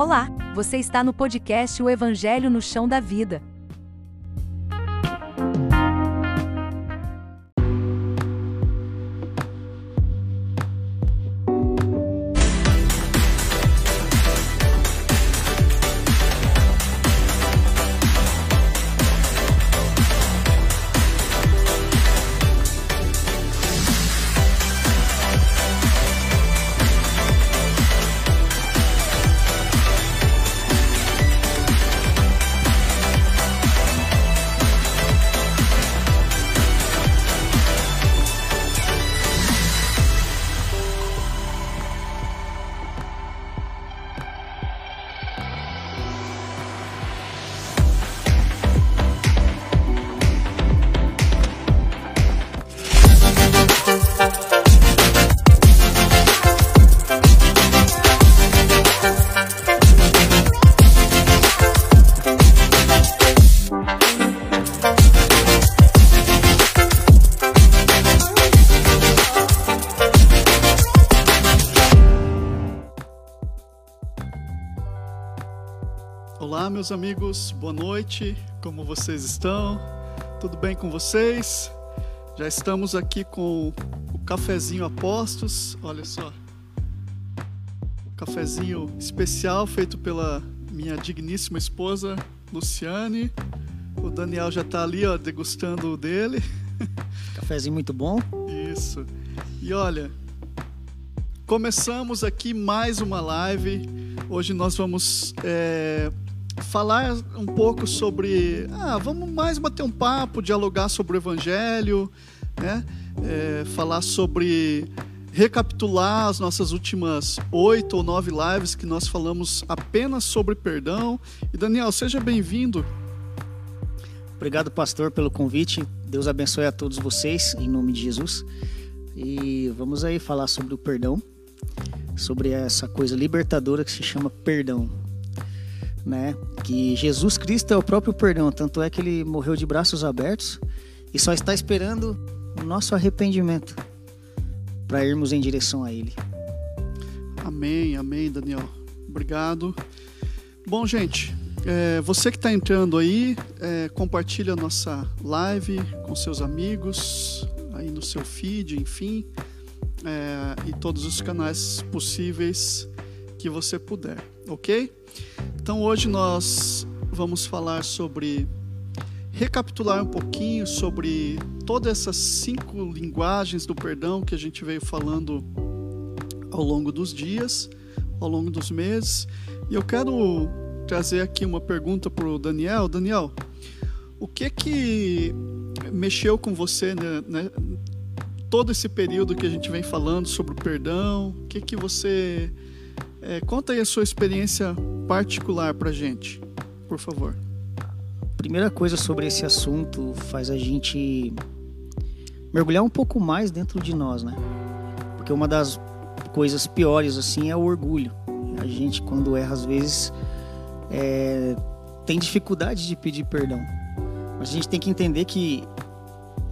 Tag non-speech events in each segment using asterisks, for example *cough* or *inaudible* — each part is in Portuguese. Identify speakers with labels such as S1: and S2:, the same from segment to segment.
S1: Olá, você está no podcast O Evangelho no Chão da Vida.
S2: Meus amigos, boa noite, como vocês estão? Tudo bem com vocês? Já estamos aqui com o cafezinho Apostos, olha só. Cafezinho especial feito pela minha digníssima esposa Luciane. O Daniel já está ali, ó, degustando o dele. *laughs*
S3: Cafezinho muito bom.
S2: Isso. E olha, começamos aqui mais uma live. Hoje nós vamos é, falar um pouco sobre. Ah, vamos mais bater um papo, dialogar sobre o Evangelho, né? É, falar sobre. recapitular as nossas últimas oito ou nove lives que nós falamos apenas sobre perdão. E Daniel, seja bem-vindo.
S3: Obrigado, pastor, pelo convite. Deus abençoe a todos vocês, em nome de Jesus. E vamos aí falar sobre o perdão, sobre essa coisa libertadora que se chama perdão né? Que Jesus Cristo é o próprio perdão, tanto é que ele morreu de braços abertos e só está esperando o nosso arrependimento para irmos em direção a ele.
S2: Amém, amém, Daniel. Obrigado. Bom, gente, é, você que está entrando aí, é, compartilha a nossa live com seus amigos, aí no seu feed, enfim, é, e todos os canais possíveis que você puder, ok? Então hoje nós vamos falar sobre recapitular um pouquinho sobre todas essas cinco linguagens do perdão que a gente veio falando ao longo dos dias, ao longo dos meses. E eu quero trazer aqui uma pergunta para o Daniel. Daniel, o que que mexeu com você né, né, todo esse período que a gente vem falando sobre o perdão? O que que você é, conta aí a sua experiência particular pra gente, por favor.
S3: Primeira coisa sobre esse assunto faz a gente mergulhar um pouco mais dentro de nós, né? Porque uma das coisas piores assim é o orgulho. A gente quando erra às vezes é, tem dificuldade de pedir perdão. Mas a gente tem que entender que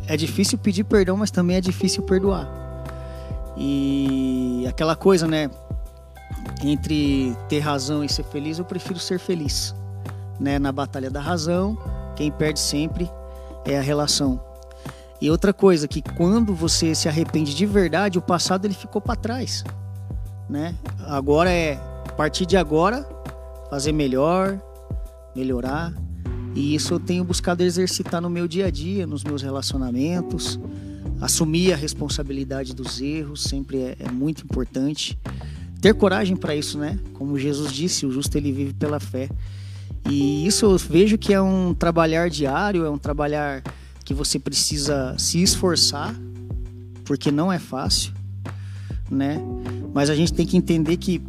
S3: é difícil pedir perdão, mas também é difícil perdoar. E aquela coisa, né? Entre ter razão e ser feliz, eu prefiro ser feliz. Né? Na batalha da razão, quem perde sempre é a relação. E outra coisa, que quando você se arrepende de verdade, o passado ele ficou para trás. Né? Agora é, a partir de agora, fazer melhor, melhorar. E isso eu tenho buscado exercitar no meu dia a dia, nos meus relacionamentos. Assumir a responsabilidade dos erros sempre é, é muito importante ter coragem para isso, né? Como Jesus disse, o justo ele vive pela fé. E isso eu vejo que é um trabalhar diário, é um trabalhar que você precisa se esforçar, porque não é fácil, né? Mas a gente tem que entender que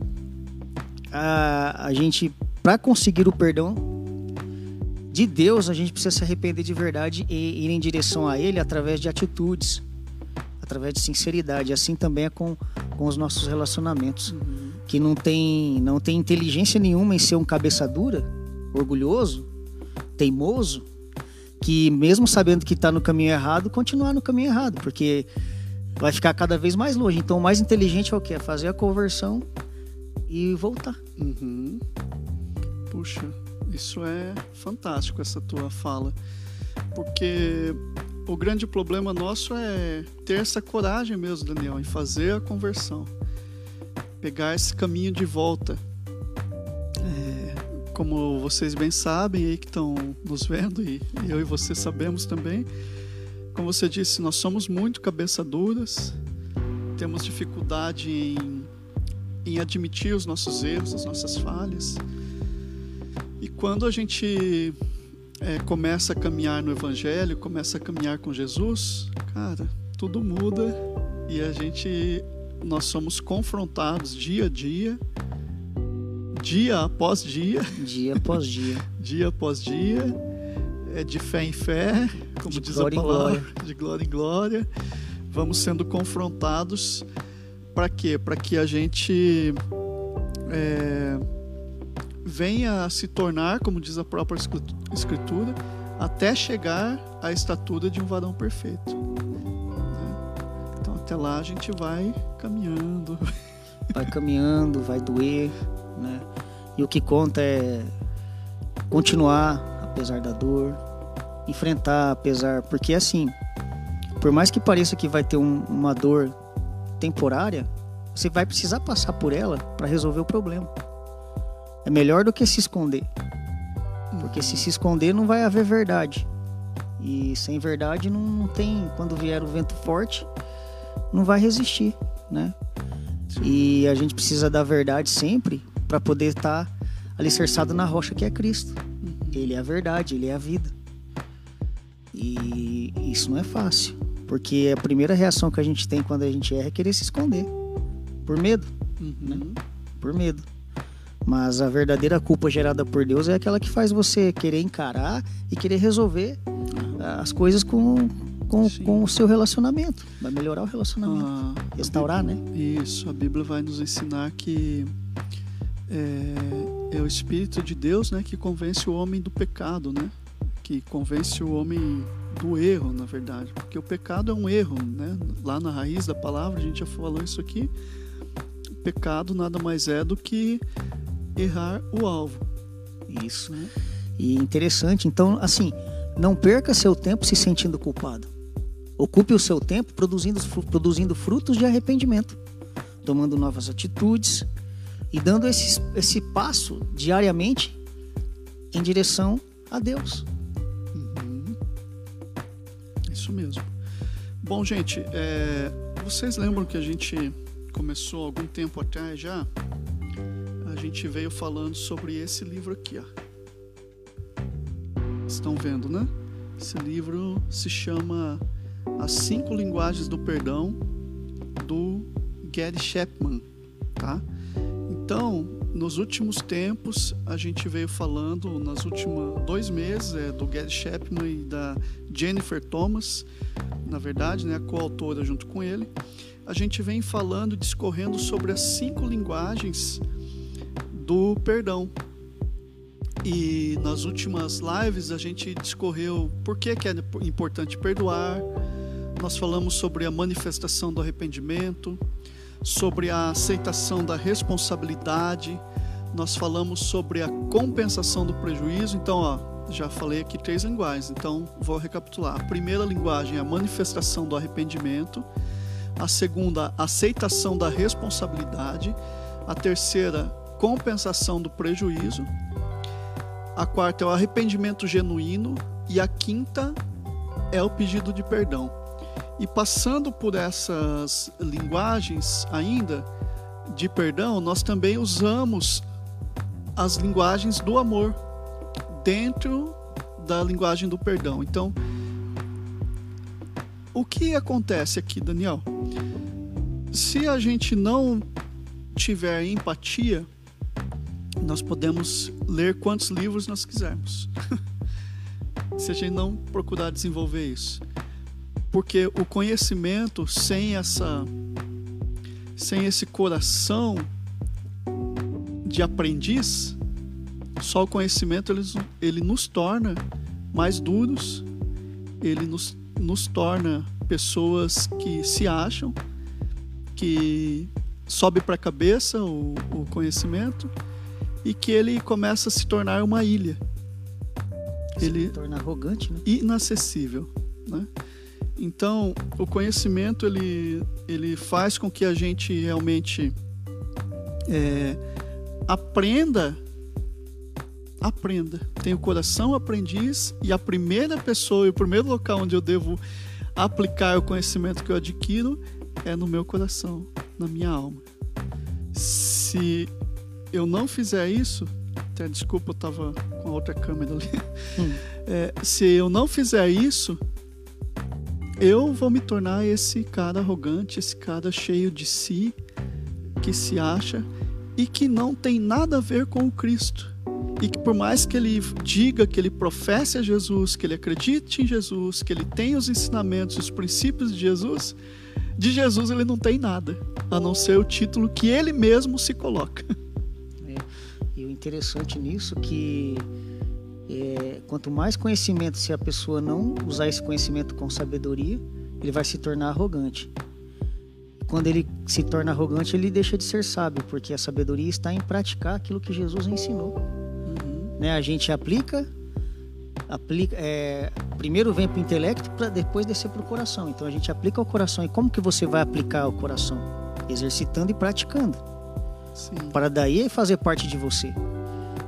S3: a, a gente, para conseguir o perdão de Deus, a gente precisa se arrepender de verdade e ir em direção a Ele através de atitudes, através de sinceridade. Assim também é com com os nossos relacionamentos. Uhum. Que não tem, não tem inteligência nenhuma em ser um cabeça dura, orgulhoso, teimoso, que mesmo sabendo que está no caminho errado, continuar no caminho errado, porque vai ficar cada vez mais longe. Então, o mais inteligente é o que? É fazer a conversão e voltar.
S2: Uhum. Puxa, isso é fantástico essa tua fala, porque o grande problema nosso é ter essa coragem mesmo, Daniel, em fazer a conversão, pegar esse caminho de volta. É, como vocês bem sabem aí que estão nos vendo e eu e você sabemos também, como você disse, nós somos muito cabeça duras, temos dificuldade em, em admitir os nossos erros, as nossas falhas. E quando a gente é, começa a caminhar no Evangelho, começa a caminhar com Jesus, cara, tudo muda e a gente, nós somos confrontados dia a dia, dia após dia,
S3: Dia após dia. *laughs*
S2: dia após dia, é de fé em fé, como
S3: De
S2: diz a palavra, de glória em glória. Vamos sendo confrontados para quê? Para que a gente é, venha a se tornar, como diz a própria escritu- escritura, até chegar à estatura de um varão perfeito. né? Então até lá a gente vai caminhando. *laughs*
S3: Vai caminhando, vai doer, né? E o que conta é continuar apesar da dor, enfrentar apesar, porque assim, por mais que pareça que vai ter um- uma dor temporária, você vai precisar passar por ela para resolver o problema. É melhor do que se esconder, porque se se esconder não vai haver verdade. E sem verdade não, não tem, quando vier o vento forte, não vai resistir, né? E a gente precisa da verdade sempre para poder estar alicerçado na rocha que é Cristo. Ele é a verdade, ele é a vida. E isso não é fácil, porque a primeira reação que a gente tem quando a gente erra é querer se esconder, por medo,
S2: Uhum.
S3: por medo. Mas a verdadeira culpa gerada por Deus é aquela que faz você querer encarar e querer resolver as coisas com, com, com o seu relacionamento. Vai melhorar o relacionamento.
S2: Ah,
S3: Restaurar, né?
S2: Isso, a Bíblia vai nos ensinar que é, é o Espírito de Deus né, que convence o homem do pecado, né? Que convence o homem do erro, na verdade. Porque o pecado é um erro, né? Lá na raiz da palavra, a gente já falou isso aqui. O pecado nada mais é do que errar o alvo.
S3: Isso.
S2: Né?
S3: E interessante, então, assim, não perca seu tempo se sentindo culpado. Ocupe o seu tempo produzindo, produzindo frutos de arrependimento, tomando novas atitudes e dando esse, esse passo diariamente em direção a Deus.
S2: Uhum. Isso mesmo. Bom, gente, é, vocês lembram que a gente começou algum tempo atrás já? Gente veio falando sobre esse livro aqui, ó. Estão vendo, né? Esse livro se chama As Cinco Linguagens do Perdão, do Gary Chapman, tá? Então, nos últimos tempos, a gente veio falando, nos últimos dois meses, é, do Gary Chapman e da Jennifer Thomas, na verdade, né, a coautora junto com ele, a gente vem falando, discorrendo sobre as cinco linguagens do perdão. E nas últimas lives a gente discorreu por que, que é importante perdoar, nós falamos sobre a manifestação do arrependimento, sobre a aceitação da responsabilidade, nós falamos sobre a compensação do prejuízo. Então, ó, já falei aqui três linguagens, então vou recapitular. A primeira linguagem é a manifestação do arrependimento, a segunda, a aceitação da responsabilidade, a terceira, compensação do prejuízo, a quarta é o arrependimento genuíno e a quinta é o pedido de perdão. E passando por essas linguagens ainda de perdão, nós também usamos as linguagens do amor dentro da linguagem do perdão. Então, o que acontece aqui, Daniel? Se a gente não tiver empatia, nós podemos ler quantos livros nós quisermos. *laughs* Se a gente não procurar desenvolver isso. Porque o conhecimento sem essa sem esse coração de aprendiz, só o conhecimento ele, ele nos torna mais duros, ele nos, nos torna pessoas que se acham, que sobe para a cabeça o, o conhecimento e que ele começa a se tornar uma ilha.
S3: Se
S2: Ele
S3: torna arrogante, né?
S2: inacessível, né? Então, o conhecimento ele, ele faz com que a gente realmente é, aprenda, aprenda. Tem o coração aprendiz e a primeira pessoa e o primeiro local onde eu devo aplicar o conhecimento que eu adquiro é no meu coração, na minha alma. Se eu não fizer isso, até desculpa, eu estava com a outra câmera ali.
S3: Hum. *laughs*
S2: É, se eu não fizer isso, eu vou me tornar esse cara arrogante, esse cara cheio de si, que se acha e que não tem nada a ver com o Cristo. E que por mais que ele diga que ele professe a Jesus, que ele acredite em Jesus, que ele tem os ensinamentos, os princípios de Jesus, de Jesus ele não tem nada, a não ser o título que ele mesmo se coloca. *laughs*
S3: E o interessante nisso é que é, quanto mais conhecimento, se a pessoa não usar esse conhecimento com sabedoria, ele vai se tornar arrogante. Quando ele se torna arrogante, ele deixa de ser sábio, porque a sabedoria está em praticar aquilo que Jesus ensinou.
S2: Uhum.
S3: Né? A gente aplica, aplica é, primeiro vem para o intelecto para depois descer para o coração. Então a gente aplica ao coração. E como que você vai aplicar ao coração? Exercitando e praticando.
S2: Sim.
S3: Para daí fazer parte de você.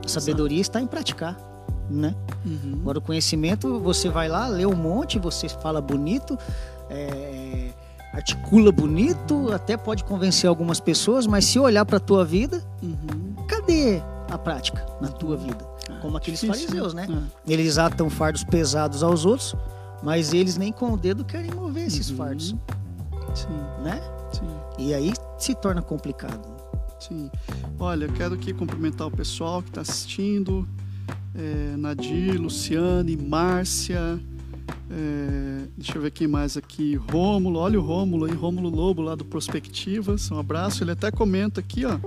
S3: A sabedoria está em praticar, né?
S2: Uhum.
S3: Agora o conhecimento, você vai lá, lê um monte, você fala bonito, é, articula bonito, até pode convencer algumas pessoas, mas se olhar para a tua vida,
S2: Uhum.
S3: cadê a prática na tua vida? Como aqueles
S2: Difícil,
S3: fariseus, né?
S2: É.
S3: Eles atam fardos pesados aos outros, mas eles nem com o dedo querem mover esses
S2: Uhum.
S3: fardos,
S2: Sim,
S3: né?
S2: sim.
S3: E aí se torna complicado.
S2: Sim. Olha, eu quero aqui cumprimentar o pessoal que está assistindo. É, Nadir, Luciane, Márcia. é, deixa eu ver quem mais aqui. Rômulo, olha o Rômulo aí, Rômulo Lobo lá do Prospectivas. Um abraço. Ele até comenta aqui, ó.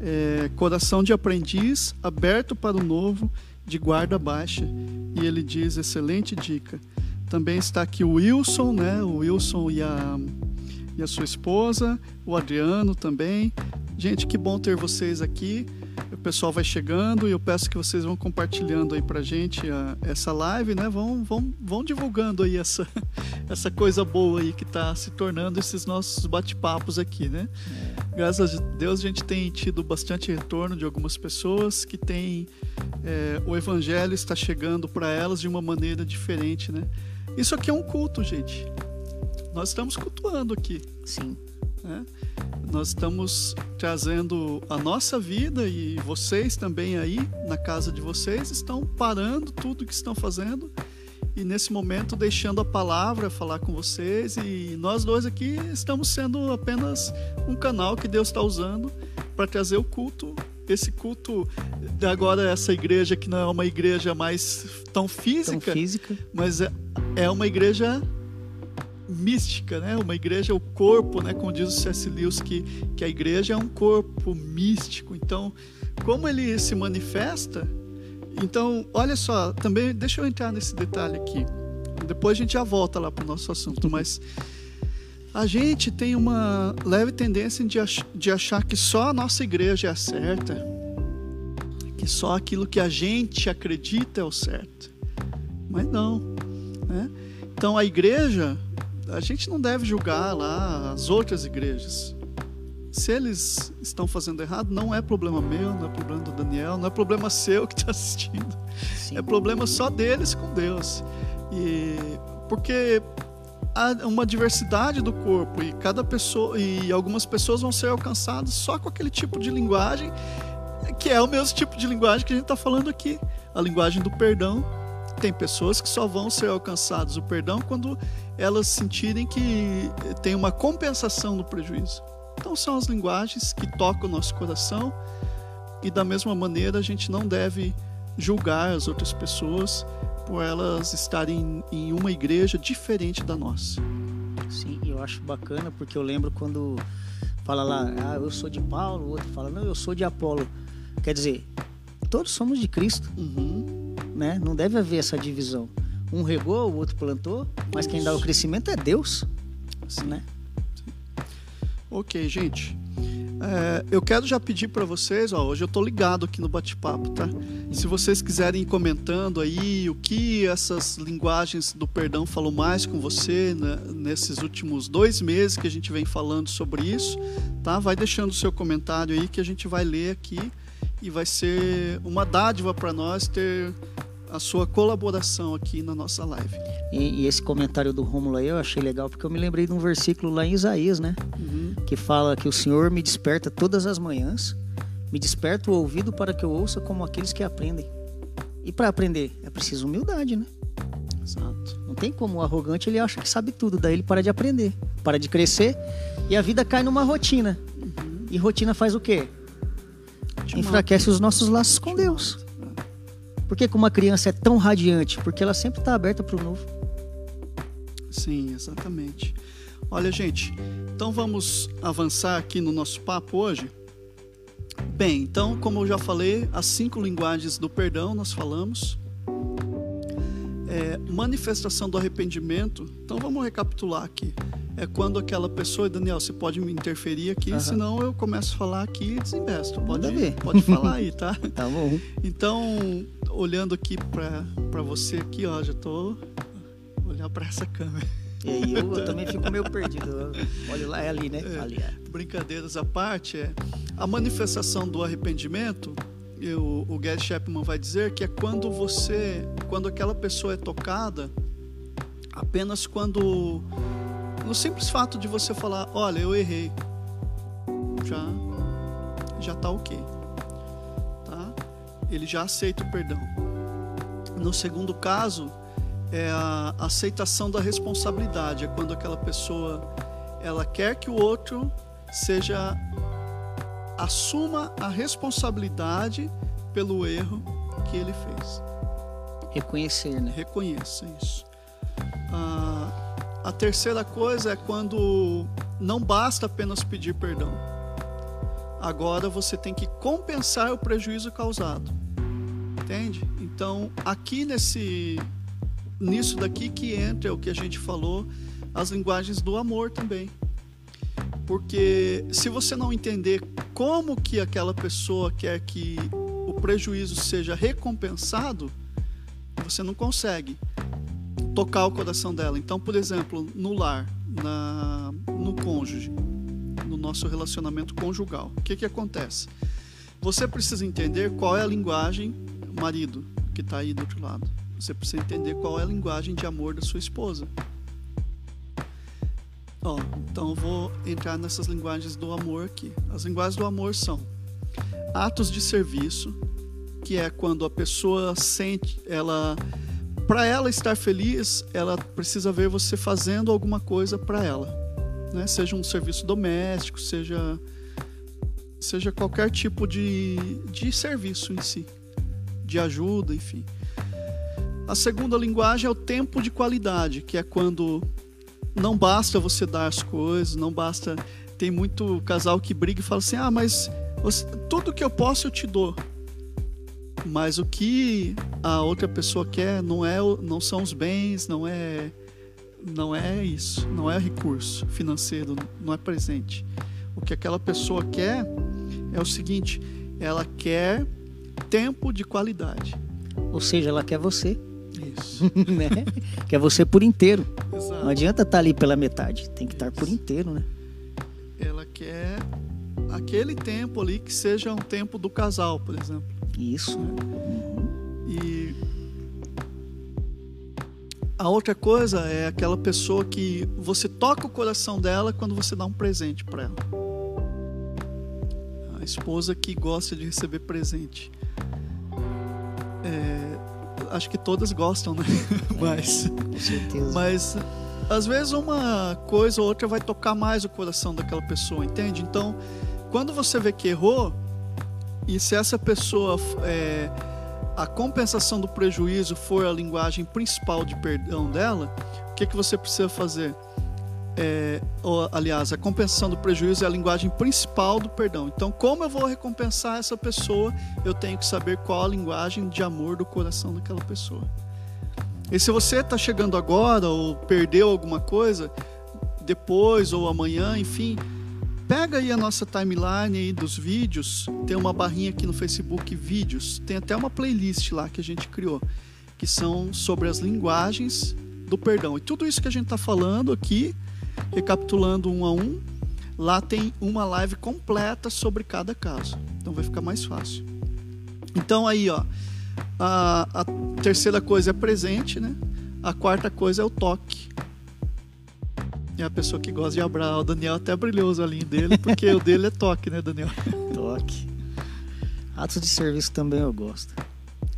S2: é, coração de aprendiz, aberto para o novo, de guarda baixa. E ele diz: excelente dica. Também está aqui o Wilson, né? O Wilson e a, e a sua esposa, o Adriano também. Gente, que bom ter vocês aqui. O pessoal vai chegando e eu peço que vocês vão compartilhando aí pra gente a- essa live, né? Vão, vão, vão divulgando aí essa, *laughs* essa coisa boa aí que tá se tornando esses nossos bate-papos aqui, né? Graças a Deus a gente tem tido bastante retorno de algumas pessoas que têm é, o evangelho está chegando para elas de uma maneira diferente, né? Isso aqui é um culto, gente. Nós estamos cultuando aqui
S3: Sim.
S2: né? Nós estamos trazendo a nossa vida e vocês também aí na casa de vocês estão parando tudo que estão fazendo e nesse momento deixando a palavra falar com vocês e nós dois aqui estamos sendo apenas um canal que Deus está usando para trazer o culto esse culto de agora essa igreja que não é uma igreja mais tão física
S3: física.
S2: mas é, é uma igreja mística, né? Uma igreja, o corpo, né? Como diz o C.S. Lewis, que, que a igreja é um corpo místico. Então, como ele se manifesta... Então, olha só, também... Deixa eu entrar nesse detalhe aqui. Depois a gente já volta lá para o nosso assunto, mas... A gente tem uma leve tendência de, ach de achar que só a nossa igreja é a certa, que só aquilo que a gente acredita é o certo. Mas não. Né? Então a igreja, a gente não deve julgar lá as outras igrejas. Se eles estão fazendo errado, não é problema meu, não é problema do Daniel, não é problema *laughs* seu que está assistindo.
S3: Sim.
S2: É problema só deles com Deus. E porque há uma diversidade do corpo e cada pessoa e algumas pessoas vão ser alcançadas só com aquele tipo de linguagem que é o mesmo tipo de linguagem que a gente está falando aqui, a linguagem do perdão. Tem pessoas que só vão ser alcançadas o perdão quando elas sentirem que tem uma compensação no prejuízo. Então são as linguagens que tocam o nosso coração e da mesma maneira a gente não deve julgar as outras pessoas por elas estarem em uma igreja diferente da nossa.
S3: Sim, eu acho bacana porque eu lembro quando fala lá, ah, eu sou de Paulo, o outro fala, não, eu sou de Apolo. Quer dizer, todos somos de Cristo,
S2: Uhum.
S3: Né? Não deve haver essa divisão. Um regou, o outro plantou, mas quem dá o crescimento é Deus, né?
S2: Ok, gente. É, eu quero já pedir para vocês, ó, hoje eu estou ligado aqui no bate-papo, tá? Se vocês quiserem ir comentando aí o que essas linguagens do perdão falou mais com você né, nesses últimos dois meses que a gente vem falando sobre isso, tá? Vai deixando o seu comentário aí que a gente vai ler aqui e vai ser uma dádiva para nós ter a sua colaboração aqui na nossa live.
S3: E, e, esse comentário do Rômulo aí eu achei legal porque eu me lembrei de um versículo lá em Isaías, né? Uhum. Que fala que o Senhor me desperta todas as manhãs, me desperta o ouvido para que eu ouça como aqueles que aprendem. E para aprender é preciso humildade, né? Exato. Não tem como o arrogante ele acha que sabe tudo, daí ele para de aprender, para de crescer e a vida cai numa rotina. Uhum. E rotina faz o quê? Enfraquece os nossos laços com Deus. Por que, uma criança é tão radiante? Porque ela sempre está aberta para o novo.
S2: Sim, exatamente. Olha, gente, então vamos avançar aqui no nosso papo hoje. Bem, então, como eu já falei, as cinco linguagens do perdão nós falamos. É, manifestação do arrependimento. Então vamos recapitular aqui é quando aquela pessoa, Daniel, você pode me interferir aqui, uhum. senão eu começo a falar aqui e desinvesto. Pode, ver. pode falar aí, tá? *laughs*
S3: tá bom.
S2: Então, olhando aqui para você aqui, ó, já tô olhar para essa câmera.
S3: E aí eu, eu, *laughs* também fico meio perdido. Olha lá, é ali, né? É, ali é.
S2: Brincadeiras à parte, é a manifestação do arrependimento. Eu, o Gary Chapman vai dizer que é quando você, quando aquela pessoa é tocada, apenas quando no simples fato de você falar, olha, eu errei, já já tá ok, tá? Ele já aceita o perdão. No segundo caso, é a aceitação da responsabilidade, é quando aquela pessoa ela quer que o outro seja assuma a responsabilidade pelo erro que ele fez.
S3: Reconhecer, né?
S2: Reconheça isso. Ah, a terceira coisa é quando não basta apenas pedir perdão. Agora você tem que compensar o prejuízo causado. Entende? Então, aqui nesse nisso daqui que entra o que a gente falou, as linguagens do amor também. Porque se você não entender como que aquela pessoa quer que o prejuízo seja recompensado, você não consegue tocar o coração dela. Então, por exemplo, no lar, na, no cônjuge, no nosso relacionamento conjugal, o que, que acontece? Você precisa entender qual é a linguagem, marido, que está aí do outro lado. Você precisa entender qual é a linguagem de amor da sua esposa. Ó, então vou entrar nessas linguagens do amor aqui. As linguagens do amor são atos de serviço, que é quando a pessoa sente, ela para ela estar feliz, ela precisa ver você fazendo alguma coisa para ela, né? Seja um serviço doméstico, seja seja qualquer tipo de, de serviço em si, de ajuda, enfim. A segunda linguagem é o tempo de qualidade, que é quando não basta você dar as coisas, não basta. Tem muito casal que briga e fala assim: ah, mas você, tudo que eu posso eu te dou. Mas o que a outra pessoa quer não é não são os bens, não é não é isso, não é recurso financeiro, não é presente. O que aquela pessoa quer é o seguinte, ela quer tempo de qualidade.
S3: Ou seja, ela quer você.
S2: Isso. *laughs*
S3: né? Quer você por inteiro. Exato. Não adianta estar ali pela metade, tem que estar por inteiro, né?
S2: Ela quer aquele tempo ali que seja um tempo do casal, por exemplo.
S3: Isso.
S2: E a outra coisa é aquela pessoa que você toca o coração dela quando você dá um presente para ela. A esposa que gosta de receber presente. É, acho que todas gostam, né?
S3: É, *laughs* mas, com certeza.
S2: Mas às vezes uma coisa ou outra vai tocar mais o coração daquela pessoa, entende? Então, quando você vê que errou, e se essa pessoa, é, a compensação do prejuízo for a linguagem principal de perdão dela, o que, que você precisa fazer? É, ou, aliás, a compensação do prejuízo é a linguagem principal do perdão. Então, como eu vou recompensar essa pessoa? Eu tenho que saber qual a linguagem de amor do coração daquela pessoa. E se você está chegando agora ou perdeu alguma coisa, depois ou amanhã, enfim, pega aí a nossa timeline aí dos vídeos, tem uma barrinha aqui no Facebook Vídeos, tem até uma playlist lá que a gente criou, que são sobre as linguagens do perdão. E tudo isso que a gente está falando aqui, recapitulando um a um, lá tem uma live completa sobre cada caso. Então vai ficar mais fácil. Então aí, ó, a, a terceira coisa é presente, né? A quarta coisa é o toque. É a pessoa que gosta de abraçar. O Daniel até brilhou os olhinhos dele, porque o dele é toque, né, Daniel? *laughs*
S3: Toque. Atos de serviço também eu gosto.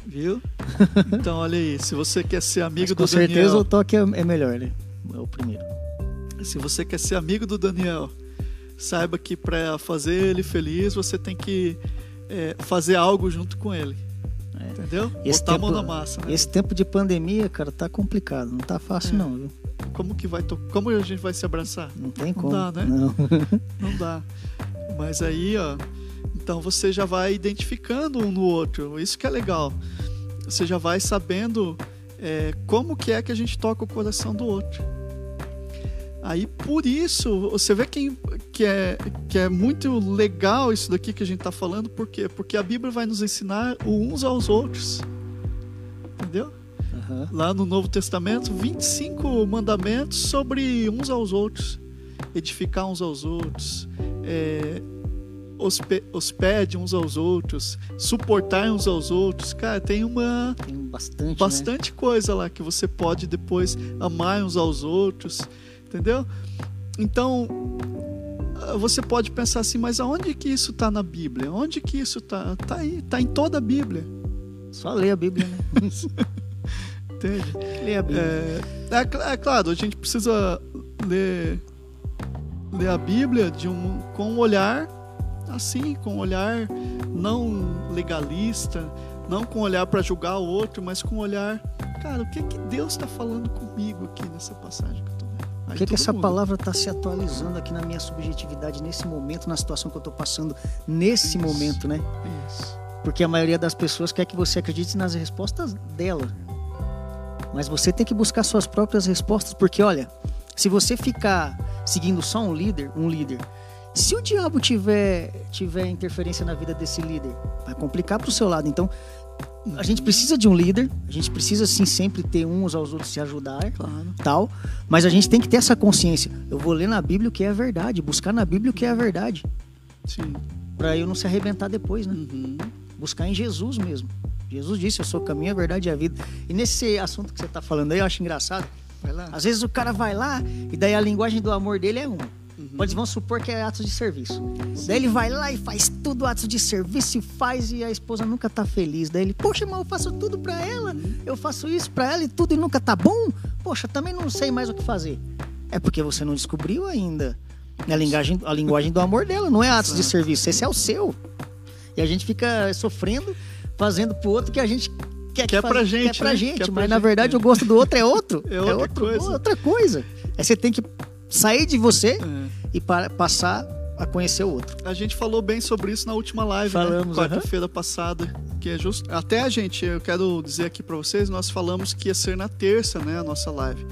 S2: Viu? Então, olha aí. Se você quer ser amigo
S3: Mas
S2: do
S3: com certeza
S2: Daniel.
S3: o toque é, é melhor, né? É o primeiro.
S2: Se você quer ser amigo do Daniel, saiba que para fazer ele feliz, você tem que é, fazer algo junto com ele.
S3: É.
S2: Entendeu?
S3: Esse
S2: Botar
S3: tempo-
S2: a mão na massa, né?
S3: Esse tempo de pandemia, cara, tá complicado. Não tá fácil,
S2: É.
S3: não, viu?
S2: Como que vai. Como a gente vai se abraçar?
S3: Não tem
S2: Não
S3: como.
S2: dá, né?
S3: Não. *laughs*
S2: Não dá. Mas aí, ó, então você já vai identificando um no outro. Isso que é legal. Você já vai sabendo é, como que é que a gente toca o coração do outro. Aí por isso, você vê que, que, é, que é muito legal isso daqui que a gente está falando, por quê? Porque a Bíblia vai nos ensinar uns aos outros. Entendeu?
S3: Aham.
S2: lá no Novo Testamento, 25 mandamentos sobre uns aos outros, edificar uns aos outros, é, hospe- hospede uns aos outros, suportar uns aos outros. Cara, tem uma
S3: Tem bastante. né?
S2: bastante coisa lá que você pode depois amar uns aos outros, entendeu? Então ah, você pode pensar assim, mas aonde que isso está na Bíblia? Onde que isso está? Tá aí, tá em toda a Bíblia,
S3: Só ler a Bíblia, né? *laughs*
S2: entende?
S3: Ler a Bíblia.
S2: É, é é claro, a gente precisa ler, ler a Bíblia de um, com um olhar assim, com um olhar não legalista, não com um olhar para julgar o outro, mas com um olhar, cara, o que que Deus está falando comigo aqui nessa passagem
S3: Por que, que essa
S2: mundo-
S3: palavra está se atualizando aqui na minha subjetividade, nesse momento, na situação que eu estou passando, nesse
S2: Isso.
S3: momento, né?
S2: Isso.
S3: Porque a maioria das pessoas quer que você acredite nas respostas dela. Mas você tem que buscar suas próprias respostas, porque olha, se você ficar seguindo só um líder, um líder, se o diabo tiver tiver interferência na vida desse líder, vai complicar pro seu lado. Então, a gente precisa de um líder, a gente precisa sim sempre ter uns aos outros se ajudar,
S2: Claro.
S3: tal, mas a gente tem que ter essa consciência. Eu vou ler na Bíblia o que é a verdade, buscar na Bíblia o que é a verdade,
S2: Sim.
S3: Pra eu não se arrebentar depois, né?
S2: Uhum.
S3: buscar em Jesus mesmo. Jesus disse: Eu sou o caminho, a verdade e a vida. E nesse assunto que você está falando aí, eu acho engraçado.
S2: Vai lá.
S3: Às vezes o cara vai lá e daí a linguagem do amor dele é uma.
S2: Uhum.
S3: Pode, vamos supor que é atos de serviço. Daí ele vai lá e faz tudo atos de serviço e faz e a esposa nunca tá feliz. Daí ele, poxa, mas eu faço tudo pra ela, eu faço isso pra ela e tudo e nunca tá bom. Poxa, também não sei mais o que fazer. É porque você não descobriu ainda a linguagem, a linguagem do amor dela, não é atos de serviço, esse é o seu. E a gente fica sofrendo, fazendo pro outro que a gente quer que
S2: Quer
S3: faz-
S2: pra gente,
S3: quer pra
S2: né?
S3: gente,
S2: Quer pra
S3: mas na
S2: gente,
S3: verdade
S2: é.
S3: o gosto do outro é outro. *laughs*
S2: É outra
S3: outro-
S2: coisa.
S3: outra coisa. Aí você tem que sair de você
S2: É.
S3: e pa- passar a conhecer o outro.
S2: A gente falou bem sobre isso na última live,
S3: Falamos,
S2: né? Quarta-feira passada, que é justo. Até a gente, eu quero dizer aqui para vocês, nós falamos que ia ser na terça, né, a nossa live.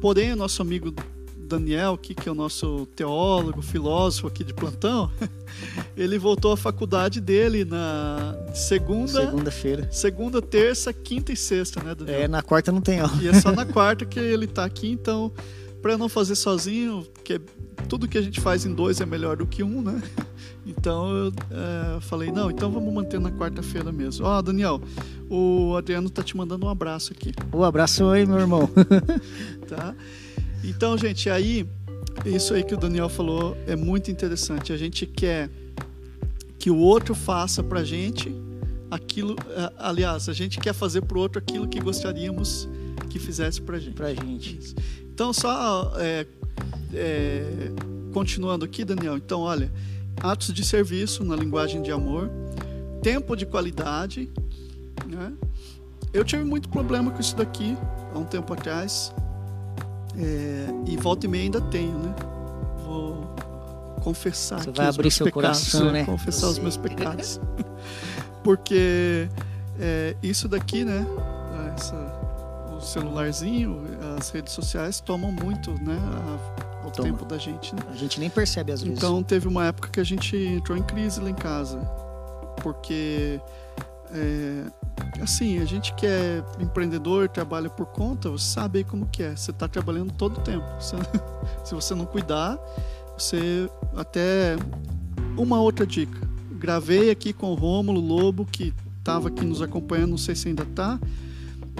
S2: Porém, o nosso amigo Daniel, aqui, que é o nosso teólogo, filósofo aqui de plantão, *laughs* ele voltou à faculdade dele na segunda,
S3: Segunda-feira.
S2: segunda, terça, quinta e sexta, né, Daniel?
S3: É, na quarta não tem aula.
S2: E é só na *laughs* quarta que ele tá aqui, então, para não fazer sozinho, que tudo que a gente faz em dois é melhor do que um, né? *laughs* Então eu é, falei, não, então vamos manter na quarta-feira mesmo. Ó, Daniel, o Adriano tá te mandando um abraço aqui,
S3: Um abraço aí, meu irmão. *laughs*
S2: tá? Então, gente, aí, isso aí que o Daniel falou é muito interessante. A gente quer que o outro faça pra gente aquilo, é, aliás, a gente quer fazer pro outro aquilo que gostaríamos que fizesse pra gente.
S3: pra gente.
S2: Isso. Então, só é, é, continuando aqui, Daniel. Então, olha, atos de serviço na linguagem de amor, tempo de qualidade. Né? Eu tive muito problema com isso daqui há um tempo atrás. É, e volta e meia ainda tenho, né? Vou confessar
S3: Você
S2: aqui
S3: vai abrir seu
S2: pecados,
S3: coração, né? *laughs*
S2: Confessar
S3: Eu
S2: os meus pecados. *laughs* Porque é, isso daqui, né? Essa, o celularzinho, as redes sociais tomam muito, né? A, o
S3: Toma.
S2: tempo da gente, né?
S3: A gente nem percebe às vezes.
S2: Então teve uma época que a gente entrou em crise lá em casa, porque é, assim a gente que é empreendedor, trabalha por conta, você sabe como que é. Você está trabalhando todo o tempo. Você- *laughs* se você não cuidar, você até uma outra dica. Gravei aqui com o Rômulo Lobo que estava aqui nos acompanhando, não sei se ainda está.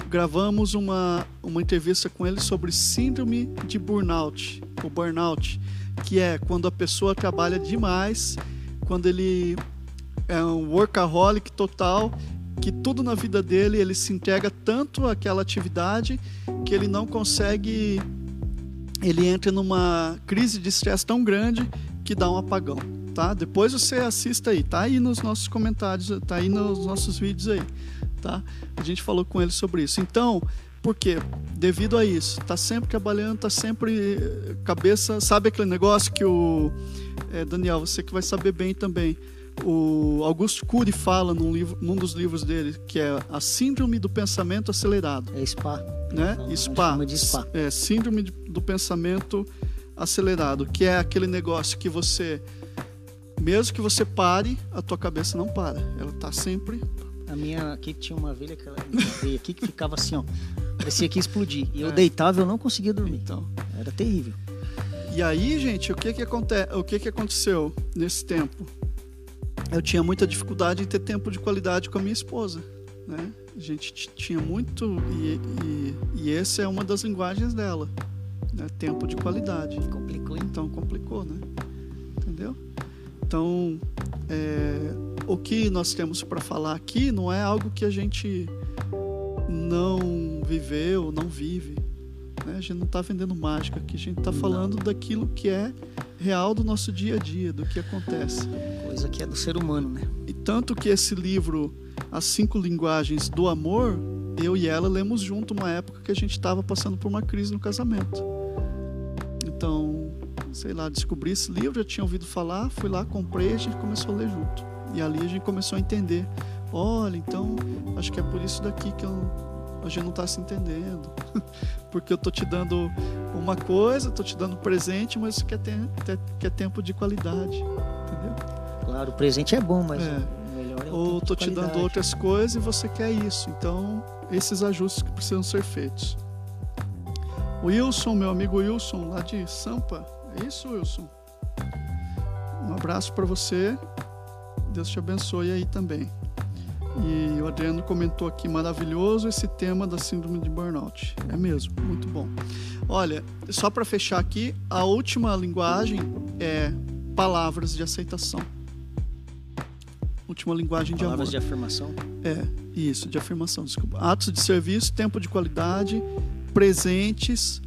S2: Gravamos uma, uma entrevista com ele sobre síndrome de burnout, o burnout, que é quando a pessoa trabalha demais, quando ele é um workaholic total, que tudo na vida dele ele se entrega tanto àquela atividade que ele não consegue, ele entra numa crise de estresse tão grande que dá um apagão, tá? Depois você assista aí, tá aí nos nossos comentários, tá aí nos nossos vídeos aí, tá? A gente falou com ele sobre isso. Então, por quê? Devido a isso, tá sempre trabalhando, tá sempre eh, cabeça, sabe aquele negócio que o eh, Daniel, você que vai saber bem também. O Augusto Cury fala num, livro, num dos livros dele, que é a síndrome do pensamento acelerado,
S3: É spa.
S2: né?
S3: Gente
S2: SPA,
S3: spa.
S2: é síndrome do pensamento acelerado, que é aquele negócio que você mesmo que você pare, a tua cabeça não para. Ela tá sempre
S3: A minha aqui tinha uma velha que ela veia aqui que ficava assim, ó. Parecia que ia explodir. E eu
S2: É.
S3: deitava e eu não conseguia dormir.
S2: então.
S3: Era terrível.
S2: E aí, gente, o que que acontece? O que que aconteceu nesse tempo? Eu tinha muita dificuldade em ter tempo de qualidade com a minha esposa, né? A gente tinha muito e, e, e essa é uma das linguagens dela, né? Tempo de qualidade.
S3: Complicou, hein?
S2: Então complicou, né? Entendeu? Então, é, o que nós temos para falar aqui não é algo que a gente não viveu, não vive. né? A gente não está vendendo mágica aqui, a gente está falando daquilo que é real do nosso dia a dia, do que acontece.
S3: Coisa que é do ser humano, né?
S2: E tanto que esse livro, As Cinco Linguagens do Amor, eu e ela lemos junto uma época que a gente estava passando por uma crise no casamento. Então, sei lá, descobri esse livro, já tinha ouvido falar, fui lá, comprei e a gente começou a ler junto. E ali a gente começou a entender. Olha, então, acho que é por isso daqui que eu, a gente não está se entendendo. *laughs* Porque eu tô te dando uma coisa, tô te dando presente, mas isso quer, ter, quer tempo de qualidade. Entendeu?
S3: Claro, o presente é bom, mas
S2: É.
S3: é o
S2: ou tô te dando outras coisas e você quer isso. Então, esses ajustes que precisam ser feitos. O Wilson, meu amigo Wilson, lá de Sampa. É isso, Wilson? Um abraço para você. Deus te abençoe aí também. E o Adriano comentou aqui, maravilhoso esse tema da síndrome de burnout. É mesmo, muito bom. Olha, só para fechar aqui, a última linguagem é palavras de aceitação. Última linguagem de amor.
S3: Palavras de afirmação.
S2: É, isso, de afirmação, desculpa. Atos de serviço, tempo de qualidade, presentes,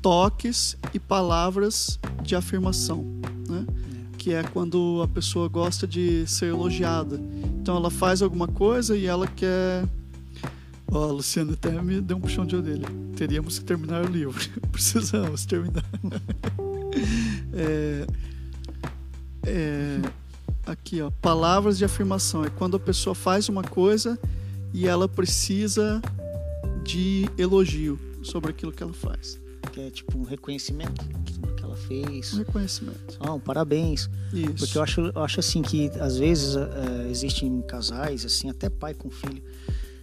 S2: toques e palavras de afirmação, né? Que é quando a pessoa gosta de ser elogiada. Então ela faz alguma coisa e ela quer. Ó, a Luciana até me deu um puxão de orelha. Teríamos que terminar o livro. *laughs* Precisamos terminar. *laughs* é, é, aqui, ó, palavras de afirmação. É quando a pessoa faz uma coisa e ela precisa de elogio sobre aquilo que ela faz.
S3: Que é tipo um reconhecimento ela
S2: Um
S3: fez.
S2: reconhecimento.
S3: Ah, um parabéns.
S2: Isso.
S3: Porque eu acho, eu acho assim que às vezes eh, existem casais, assim, até pai com filho,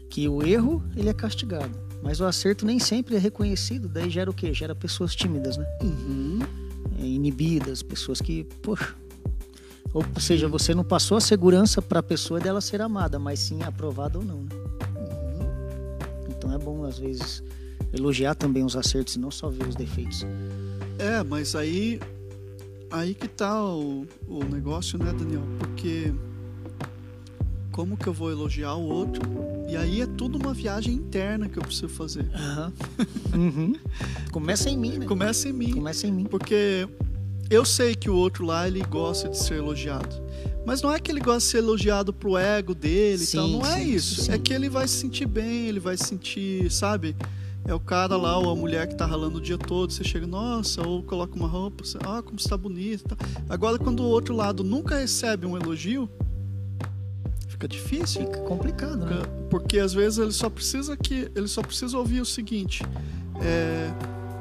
S3: que o erro ele é castigado, mas o acerto nem sempre é reconhecido. Daí gera o quê? Gera pessoas tímidas, né?
S2: Uhum.
S3: Eh, inibidas, pessoas que, poxa. Ou seja, você não passou a segurança para a pessoa dela ser amada, mas sim aprovada ou não, né? Então é bom às vezes elogiar também os acertos e não só ver os defeitos.
S2: É, mas aí aí que tá o, o negócio, né, Daniel? Porque como que eu vou elogiar o outro? E aí é tudo uma viagem interna que eu preciso fazer. *laughs*
S3: Uhum. Começa em mim, né?
S2: Começa em mim.
S3: Começa em mim.
S2: Porque eu sei que o outro lá ele gosta de ser elogiado. Mas não é que ele gosta de ser elogiado pro ego dele e
S3: Sim,
S2: tal. Não é
S3: sim,
S2: isso.
S3: sim.
S2: É que ele vai se sentir bem, ele vai se sentir, sabe? É o cara lá, ou a mulher que tá ralando o dia todo, você chega, nossa, ou coloca uma roupa, você, ah, como está bonito. tal. Agora, quando o outro lado nunca recebe um elogio, fica difícil.
S3: Fica complicado, né?
S2: Porque- às vezes ele só precisa que ele só precisa ouvir o seguinte: é,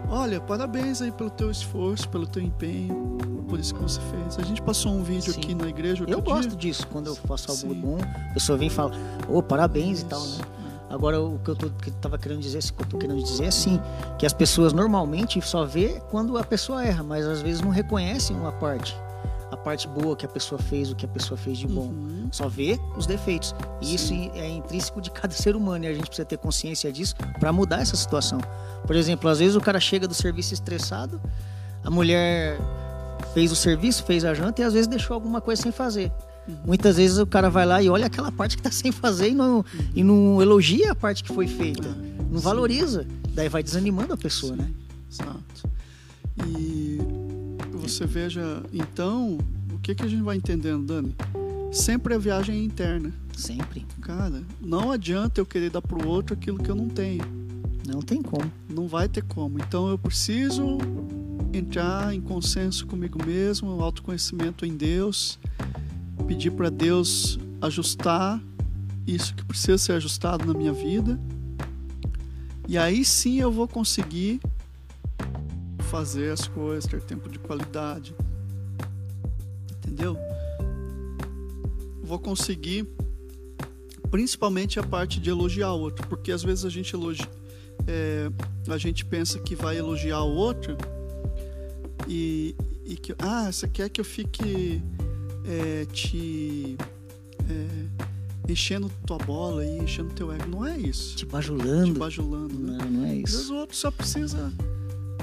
S2: Olha, parabéns aí pelo teu esforço, pelo teu empenho, por isso que você fez. A gente passou um vídeo
S3: Sim.
S2: aqui na igreja
S3: Eu
S2: dia.
S3: gosto disso, quando eu faço algo
S2: Sim.
S3: bom, a pessoa vem e fala, ô, parabéns e tal, né? Agora, o que eu, tô, que tava querendo dizer, o que eu tô querendo dizer é assim, que as pessoas normalmente só vê quando a pessoa erra, mas às vezes não reconhecem uma parte. A parte boa que a pessoa fez, o que a pessoa fez de bom.
S2: Uhum.
S3: Só vê os defeitos. E isso é intrínseco de cada *laughs* ser humano e a gente precisa ter consciência disso para mudar essa situação. Por exemplo, às vezes o cara chega do serviço estressado, a mulher fez o serviço, fez a janta e às vezes deixou alguma coisa sem fazer. Muitas vezes o cara vai lá e olha aquela parte que tá *laughs* sem fazer e não, e não elogia a parte que foi feita.
S2: É,
S3: Não
S2: sim.
S3: valoriza. Daí vai desanimando a pessoa, né?
S2: Exato. E você veja, então, o que, que a gente vai entendendo, Dani? Sempre a viagem é interna.
S3: Sempre.
S2: Cara, não adianta eu querer dar pro outro aquilo que eu não tenho.
S3: Não tem como.
S2: Não vai ter como. Então eu preciso entrar em consenso comigo mesmo, autoconhecimento em Deus, pedir para Deus ajustar isso que precisa ser ajustado na minha vida. E aí sim eu vou conseguir fazer as coisas, ter tempo de qualidade. Entendeu? Vou conseguir principalmente a parte de elogiar o outro, porque às vezes a gente elogia, é, a gente pensa que vai elogiar o outro e, e que ah você quer que eu fique é, te é, enchendo tua bola e enchendo teu ego não é isso
S3: Te
S2: te
S3: bajulando.
S2: bajulando né?
S3: Não, não é
S2: às vezes
S3: isso.
S2: o outro só precisa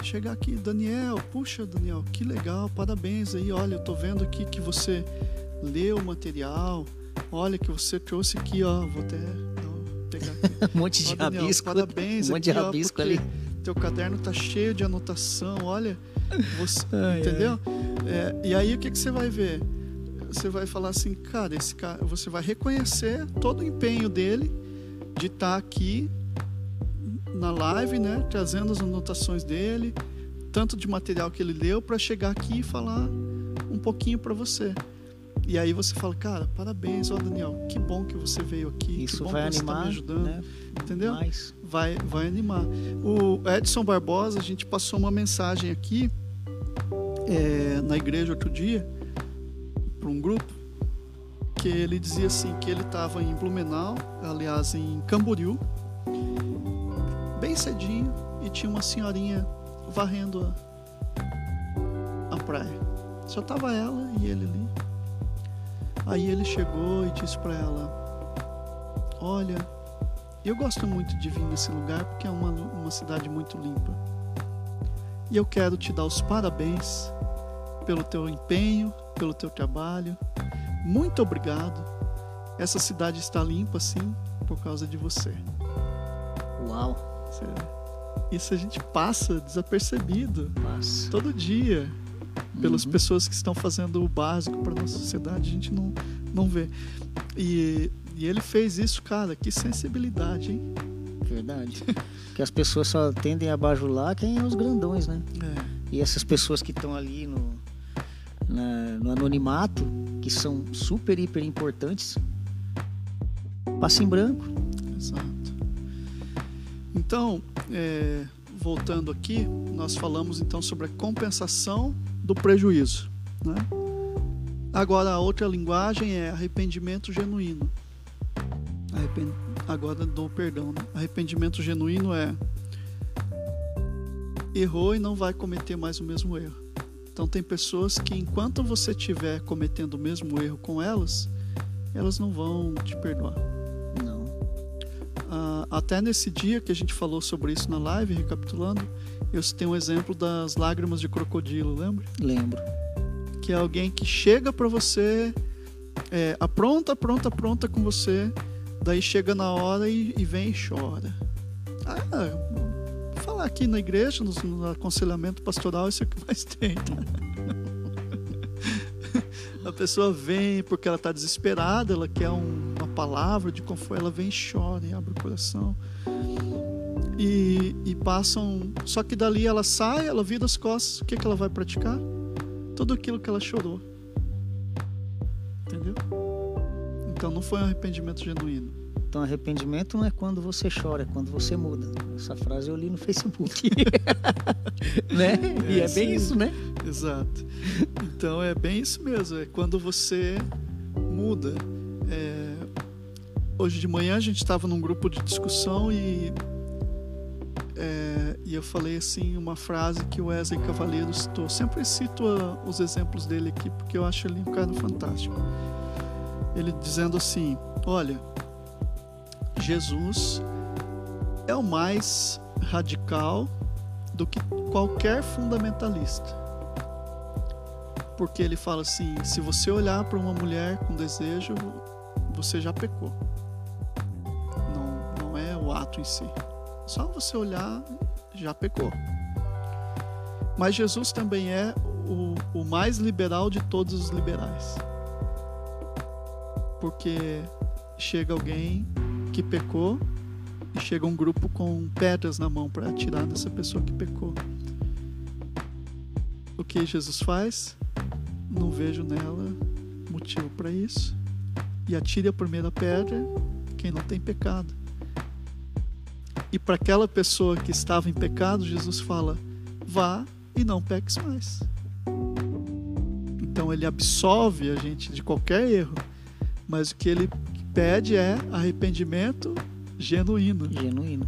S2: chegar aqui Daniel puxa Daniel que legal parabéns aí olha eu tô vendo aqui que você leu o material olha que você trouxe aqui ó vou até ó, pegar aqui *laughs*
S3: Um monte de
S2: Ó, Daniel,
S3: rabisco.
S2: Parabéns
S3: Um monte de
S2: aqui, ó,
S3: rabisco
S2: porque
S3: ali.
S2: Teu caderno tá cheio de anotação, olha. *laughs* Você,
S3: Ai,
S2: entendeu? É, e aí o que, que você vai ver? Você vai falar assim, cara, esse cara, você vai reconhecer todo o empenho dele de estar aqui na live, né, trazendo as anotações dele, tanto de material que ele leu para chegar aqui e falar um pouquinho para você. E aí você fala, cara, parabéns, ó Daniel, que bom que você veio aqui, que
S3: Isso
S2: bom
S3: vai
S2: que você tá
S3: animar,
S2: me ajudando,
S3: né?
S2: entendeu?
S3: Mais.
S2: vai, vai animar. O Edson Barbosa, a gente passou uma mensagem aqui é, na igreja outro dia para um grupo que ele dizia assim que ele estava em Blumenau, aliás em Camboriú, bem cedinho e tinha uma senhorinha varrendo a, a praia. Só tava ela e ele ali. Aí ele chegou e disse para ela: Olha, eu gosto muito de vir nesse lugar porque é uma, uma cidade muito limpa. E eu quero te dar os parabéns pelo teu empenho, pelo teu trabalho. Muito obrigado. Essa cidade está limpa assim por causa de você.
S3: Uau.
S2: Isso a gente passa desapercebido
S3: Passa.
S2: todo dia pelas
S3: Uhum.
S2: pessoas que estão fazendo o básico para nossa sociedade, a gente não, não vê. E, e ele fez isso, cara, que sensibilidade, hein?
S3: Verdade. Porque as pessoas só tendem a bajular quem é os grandões, né?
S2: É.
S3: E essas pessoas que estão ali no, no anonimato, que são super, hiper importantes, passa em branco.
S2: Exato. Então, é, voltando aqui, nós falamos então sobre a compensação do prejuízo. Né? Agora, a outra linguagem é arrependimento genuíno. Arrepen- Agora, do perdão. Né? Arrependimento genuíno é errou e não vai cometer mais o mesmo erro. Então, tem pessoas que, enquanto você estiver cometendo o mesmo erro com elas, elas não vão te perdoar.
S3: Não.
S2: Ah, até nesse dia que a gente falou sobre isso na live, recapitulando, eu citei um exemplo das lágrimas de crocodilo, lembra?
S3: Lembro.
S2: Que é alguém que chega pra você, é, apronta, pronta, pronta com você, daí chega na hora e, e vem e chora. Ah, falar aqui na igreja, no, no aconselhamento pastoral, isso é o que mais tem. tá? *laughs* A pessoa vem porque ela está desesperada, ela quer um- uma palavra de conforto, ela vem chora e abre o coração. E, e passam. Só que dali ela sai, ela vira as costas, o que, que ela vai praticar? Tudo aquilo que ela chorou. Entendeu? Então não foi um arrependimento genuíno.
S3: Então, arrependimento não é quando você chora, é quando você muda. Essa frase eu li no Facebook. *laughs* né?
S2: É,
S3: e é bem
S2: sim.
S3: isso, né?
S2: Exato. Então é bem isso mesmo. É quando você muda. É, Hoje de manhã a gente estava num grupo de discussão e é, e eu falei assim uma frase que o Wesley Cavaleiro citou. Sempre cito a- os exemplos dele aqui porque eu acho ele um cara fantástico. Ele dizendo assim: Olha, Jesus é o mais radical do que qualquer fundamentalista. Porque ele fala assim: se você olhar para uma mulher com desejo, você já pecou. Não, não é o ato em si. Só você olhar, já pecou. Mas Jesus também é o, o mais liberal de todos os liberais. Porque chega alguém que pecou e chega um grupo com pedras na mão para atirar nessa pessoa que pecou. O que Jesus faz? Não vejo nela motivo para isso. E atire a primeira pedra quem não tem pecado. E para aquela pessoa que estava em pecado, Jesus fala: vá e não peques mais. Então ele absolve a gente de qualquer erro, mas o que ele pede é arrependimento genuíno,
S3: Genuíno.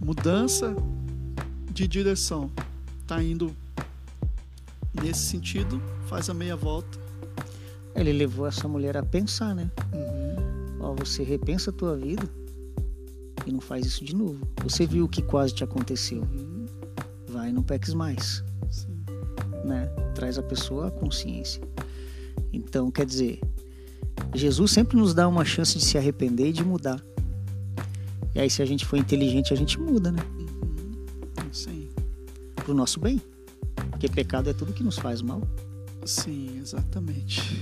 S2: mudança de direção. Tá indo nesse sentido, faz a meia volta.
S3: Ele levou essa mulher a pensar, né?
S2: Uhum.
S3: Ó, você repensa a tua vida e não faz isso de novo. Você viu o que quase te aconteceu.
S2: Uhum.
S3: Vai não peques mais.
S2: Sim.
S3: né? Traz a pessoa à consciência. Então, quer dizer, Jesus sempre nos dá uma chance de se arrepender e de mudar. E aí, se a gente for inteligente, a gente muda, né?
S2: Sim.
S3: Pro nosso bem. Porque pecado é tudo que nos faz mal.
S2: Sim, exatamente.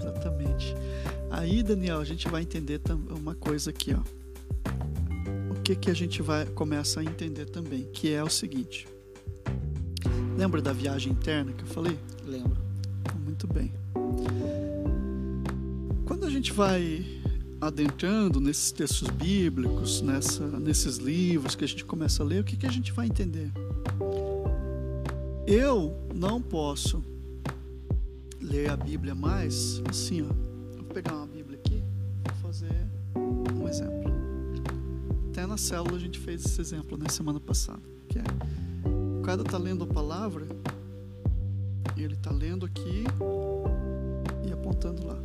S2: exatamente. Aí, Daniel, a gente vai entender uma coisa aqui, ó. O que que a gente vai começa a entender também, que é o seguinte. Lembra da viagem interna que eu falei?
S3: Lembro.
S2: Muito bem. Gente vai adentrando nesses textos bíblicos, nessa, nesses livros que a gente começa a ler, o que, que a gente vai entender? Eu não posso ler a Bíblia mais assim, ó. Vou pegar uma Bíblia aqui e fazer um exemplo. Até na célula a gente fez esse exemplo na semana passada, que é o cara tá lendo a palavra ele tá lendo aqui e apontando lá.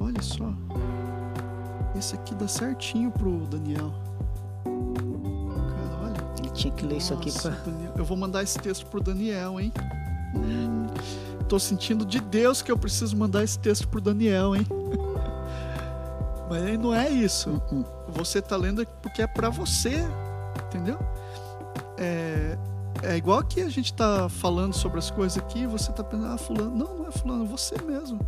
S2: Olha. Só. Esse aqui dá certinho pro Daniel. Cara, olha.
S3: Ele tinha que ler isso aqui
S2: Nossa,
S3: pra.
S2: Daniel. Eu vou mandar esse texto pro Daniel, hein? Hum, tô sentindo de Deus que eu preciso mandar esse texto pro Daniel, hein? *laughs* Mas aí não é isso.
S3: Hum,
S2: Você tá lendo porque é pra você, entendeu? É, é igual que a gente tá falando sobre as coisas aqui, você tá pensando, ah, fulano. Não, não é fulano, é você mesmo.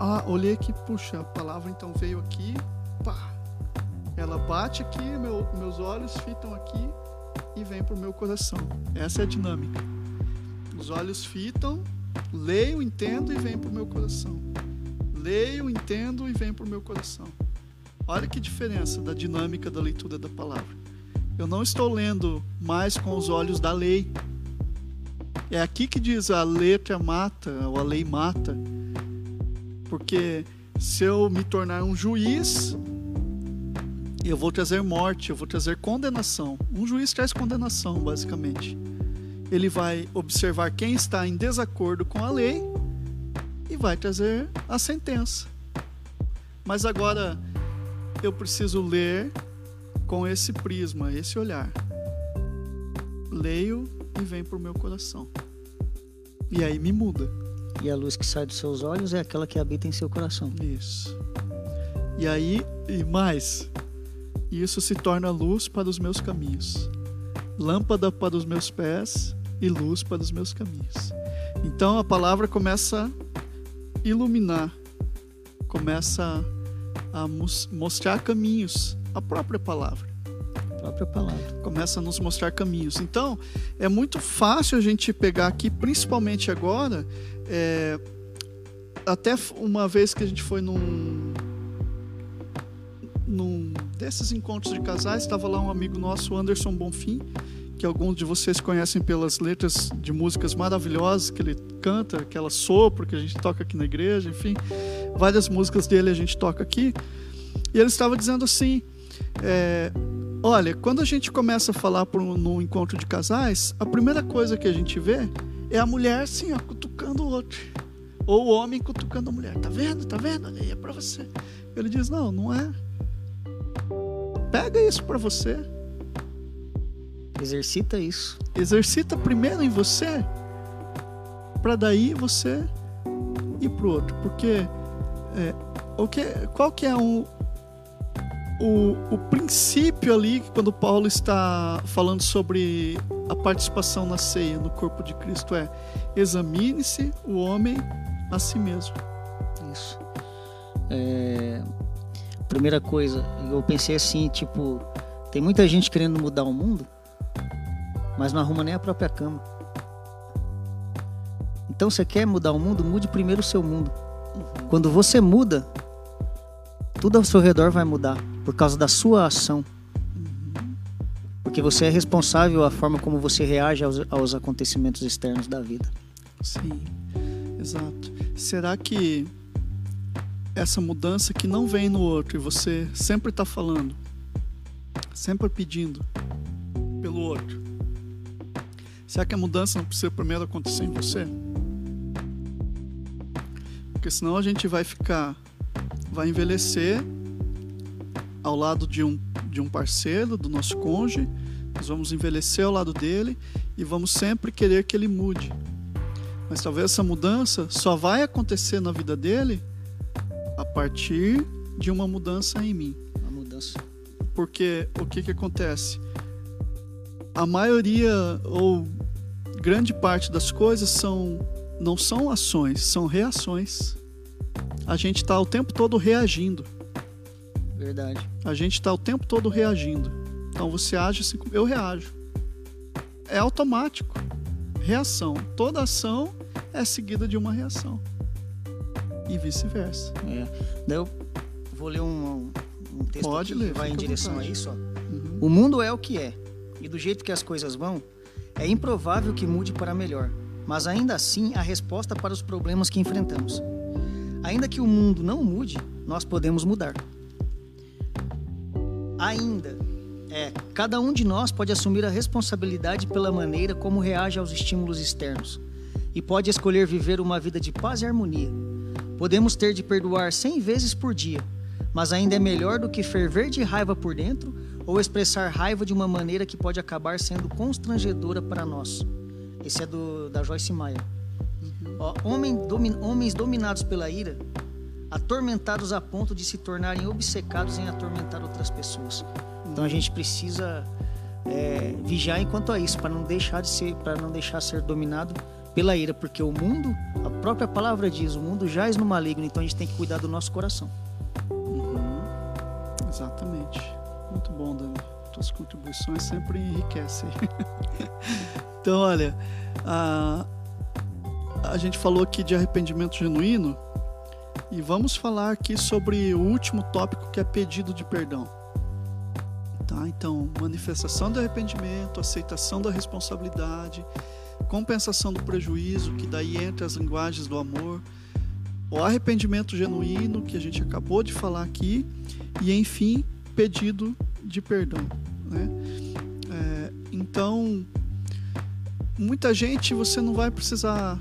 S2: Ah, olhei aqui, puxa, a palavra então veio aqui, pá. Ela bate aqui, meu- meus olhos fitam aqui e vem pro meu coração. Essa é a dinâmica. Os olhos fitam, leio, entendo e vem pro meu coração. Leio, entendo e vem pro meu coração. Olha que diferença da dinâmica da leitura da palavra. Eu não estou lendo mais com os olhos da lei. É aqui que diz a letra mata, ou a lei mata. Porque se eu me tornar um juiz, eu vou trazer morte, eu vou trazer condenação. Um juiz traz condenação, basicamente. Ele vai observar quem está em desacordo com a lei e vai trazer a sentença. Mas agora eu preciso ler com esse prisma, esse olhar. Leio e vem para o meu coração. E aí me muda.
S3: E a luz que sai dos seus olhos é aquela que habita em seu coração.
S2: Isso. E aí, e mais, isso se torna luz para os meus caminhos, lâmpada para os meus pés e luz para os meus caminhos. Então a palavra começa a iluminar, começa a mos- mostrar caminhos, a própria palavra
S3: própria palavra.
S2: começa a nos mostrar caminhos. Então, é muito fácil a gente pegar aqui, principalmente agora, é, até uma vez que a gente foi num num desses encontros de casais, estava lá um amigo nosso, Anderson Bonfim, que alguns de vocês conhecem pelas letras de músicas maravilhosas que ele canta, aquela sopro que a gente toca aqui na igreja, enfim, várias músicas dele a gente toca aqui. E ele estava dizendo assim: é, olha, quando a gente começa a falar por, num encontro de casais, a primeira coisa que a gente vê é a mulher assim, ó, cutucando o outro. Ou o homem cutucando a mulher. Tá vendo? Tá vendo? Olha aí, é pra você. Ele diz: não, não é. Pega isso para você.
S3: Exercita isso.
S2: Exercita primeiro em você, para daí você ir pro outro. Porque é, o que, qual que é o, o, o princípio ali quando Paulo está falando sobre a participação na ceia no corpo de Cristo é examine-se o homem a si mesmo.
S3: Isso. É, primeira coisa, eu pensei assim, tipo, tem muita gente querendo mudar o mundo, mas não arruma nem a própria cama. Então você quer mudar o mundo, mude primeiro o seu mundo. Quando você muda, tudo ao seu redor vai mudar por causa da sua ação. Porque você é responsável a forma como você reage aos, aos acontecimentos externos da vida.
S2: Sim, exato. Será que essa mudança que não vem no outro e você sempre está falando, sempre pedindo pelo outro. Será que a mudança não precisa primeiro acontecer em você? Porque senão a gente vai ficar, vai envelhecer ao lado de um, de um parceiro, do nosso cônjuge, nós vamos envelhecer ao lado dele e vamos sempre querer que ele mude. Mas talvez essa mudança só vai acontecer na vida dele a partir de uma mudança em mim.
S3: Uma mudança.
S2: Porque o que, que acontece? A maioria ou grande parte das coisas são não são ações, são reações. A gente está o tempo todo reagindo.
S3: Verdade.
S2: A gente está o tempo todo reagindo. Então você age assim, eu reajo. É automático. Reação. Toda ação é seguida de uma reação e vice-versa.
S3: É. Eu vou ler um, um texto
S2: Pode ler,
S3: que vai em direção
S2: vontade.
S3: a isso. Ó.
S2: Uhum.
S3: O mundo é o que é, e do jeito que as coisas vão, é improvável que mude para melhor, mas ainda assim há resposta para os problemas que enfrentamos. Ainda que o mundo não mude, nós podemos mudar. Ainda é, cada um de nós pode assumir a responsabilidade pela maneira como reage aos estímulos externos e pode escolher viver uma vida de paz e harmonia, Podemos ter de perdoar cem vezes por dia, mas ainda é melhor do que ferver de raiva por dentro ou expressar raiva de uma maneira que pode acabar sendo constrangedora para nós. Esse é do, da Joyce Meyer. Ó, homem, domi, homens dominados pela ira, atormentados a ponto de se tornarem obcecados em atormentar outras pessoas. Então a gente precisa é, vigiar enquanto a isso, para não deixar de ser, para não deixar ser dominado pela ira, porque o mundo, a própria palavra diz, o mundo jaz no maligno, então a gente tem que cuidar do nosso coração.
S2: Uhum. Exatamente. Muito bom, Dani. Tuas contribuições sempre enriquecem. *laughs* então, olha, a, a gente falou aqui de arrependimento genuíno e vamos falar aqui sobre o último tópico que é pedido de perdão. Tá? Então, manifestação do arrependimento, aceitação da responsabilidade, compensação do prejuízo, que daí entra as linguagens do amor, o arrependimento genuíno, que a gente acabou de falar aqui, e enfim, pedido de perdão. Né? É, então, muita gente você não vai precisar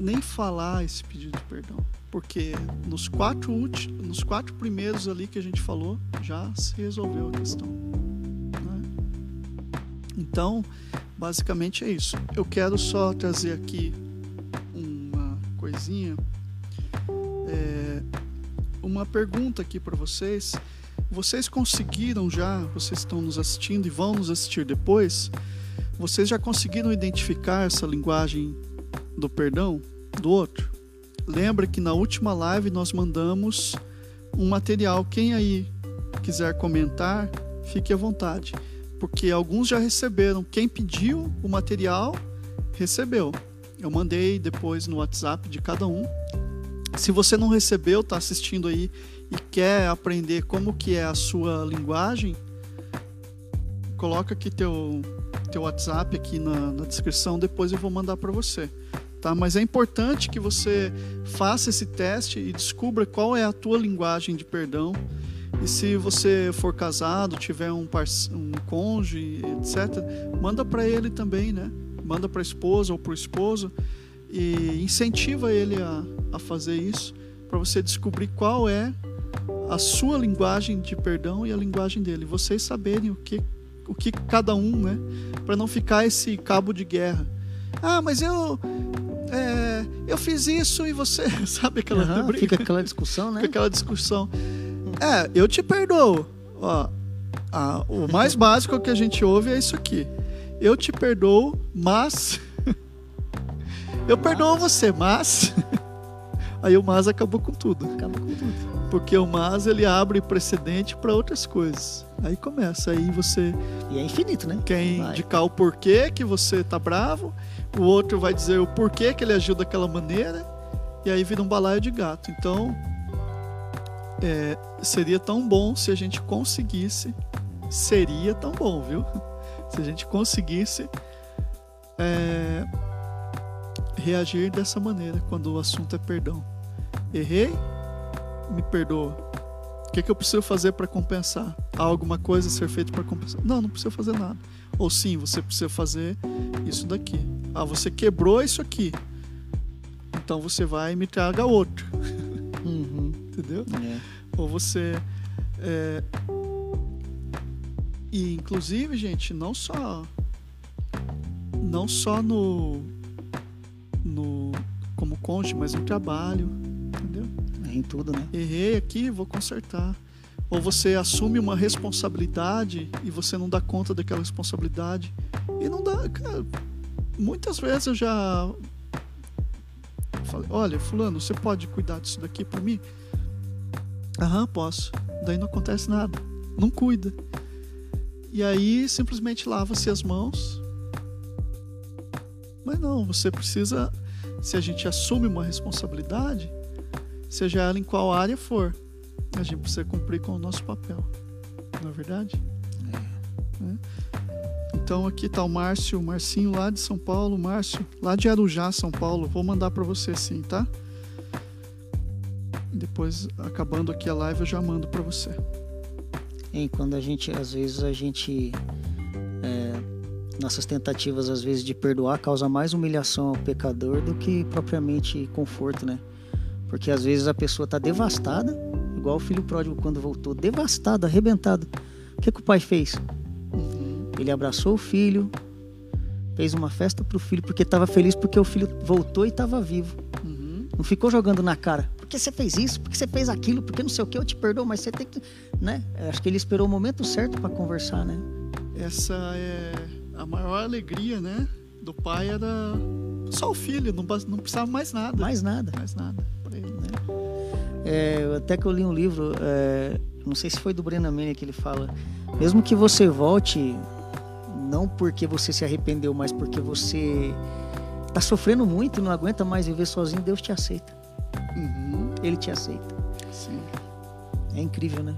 S2: nem falar esse pedido de perdão, porque nos quatro, nos quatro primeiros ali que a gente falou, já se resolveu a questão. Né? Então, Basicamente é isso. Eu quero só trazer aqui uma coisinha, é, uma pergunta aqui para vocês. Vocês conseguiram já, vocês estão nos assistindo e vão nos assistir depois, vocês já conseguiram identificar essa linguagem do perdão do outro? Lembra que na última live nós mandamos um material. Quem aí quiser comentar, fique à vontade porque alguns já receberam. Quem pediu o material recebeu. Eu mandei depois no WhatsApp de cada um Se você não recebeu, está assistindo aí e quer aprender como que é a sua linguagem, coloca aqui teu, teu WhatsApp aqui na, na descrição, depois eu vou mandar para você. Tá? Mas é importante que você faça esse teste e descubra qual é a tua linguagem de perdão. E se você for casado, tiver um, um cônjuge, etc., manda para ele também, né? Manda para a esposa ou para o esposo e incentiva ele a, a fazer isso para você descobrir qual é a sua linguagem de perdão e a linguagem dele. Vocês saberem o que, o que cada um, né? Para não ficar esse cabo de guerra. Ah, mas eu é, eu fiz isso e você *laughs* sabe aquela
S3: uhum? Fica aquela discussão, né?
S2: Fica aquela discussão. É, eu te perdoo. Ó, a, o mais *laughs* básico que a gente ouve é isso aqui. Eu te perdoo, mas *laughs* eu perdoo você, mas aí o mas acabou com tudo.
S3: Acabou com tudo.
S2: Porque o mas ele abre precedente para outras coisas. Aí começa, aí você.
S3: E é infinito, né?
S2: Quer indicar o porquê que você tá bravo, o outro vai dizer o porquê que ele agiu daquela maneira, e aí vira um balaio de gato. Então, é, seria tão bom se a gente conseguisse. Seria tão bom, viu? *laughs* Se a gente conseguisse é, reagir dessa maneira quando o assunto é perdão. Errei? me perdoa. O que, que eu preciso fazer para compensar? Há alguma coisa a ser feita para compensar? Não, não precisa fazer nada. Ou sim, você precisa fazer isso daqui. Ah, você quebrou isso aqui. Então você vai e me traga outro. *laughs*
S3: Uhum.
S2: Entendeu?
S3: É.
S2: Ou você. É... E inclusive, gente, não só. Não só no. no como cônjuge, mas no trabalho
S3: em tudo, né?
S2: Errei aqui, vou consertar. Ou você assume uma responsabilidade e você não dá conta daquela responsabilidade. E não dá, cara. Muitas vezes eu já falei: olha, Fulano, você pode cuidar disso daqui por mim? Aham, posso. Daí não acontece nada. Não cuida. E aí simplesmente lava-se as mãos. Mas não, você precisa. Se a gente assume uma responsabilidade, seja ela em qual área for, a gente precisa cumprir com o nosso papel. Não é verdade? É. É. Então aqui está o Márcio, o Marcinho lá de São Paulo, Márcio, lá de Arujá, São Paulo. Vou mandar para você sim, tá? Depois, acabando aqui a live, eu já mando para você.
S3: E quando a gente, às vezes, a gente. É, nossas tentativas, às vezes, de perdoar causa mais humilhação ao pecador do que propriamente conforto, né? Porque às vezes a pessoa está devastada, igual o filho pródigo quando voltou, devastado, arrebentado. O que, que o pai fez? Ele abraçou o filho, fez uma festa para o filho, porque estava feliz porque o filho voltou e estava vivo.
S2: Uhum.
S3: Não ficou jogando na cara. Por que você fez isso? Por que você fez aquilo? Porque não sei o que, eu te perdoo, mas você tem que. Né? Acho que ele esperou o momento certo para conversar, né?
S2: Essa é a maior alegria, né? Do pai era só o filho, não, não precisava mais nada.
S3: Mais nada.
S2: Mais nada para ele, né?
S3: É, até que eu li um livro, é, não sei se foi do Brennan Manning que ele fala, mesmo que você volte, não porque você se arrependeu, mas porque você está sofrendo muito e não aguenta mais viver sozinho, Deus te aceita.
S2: Uhum.
S3: Ele te aceita.
S2: Sim.
S3: É incrível, né?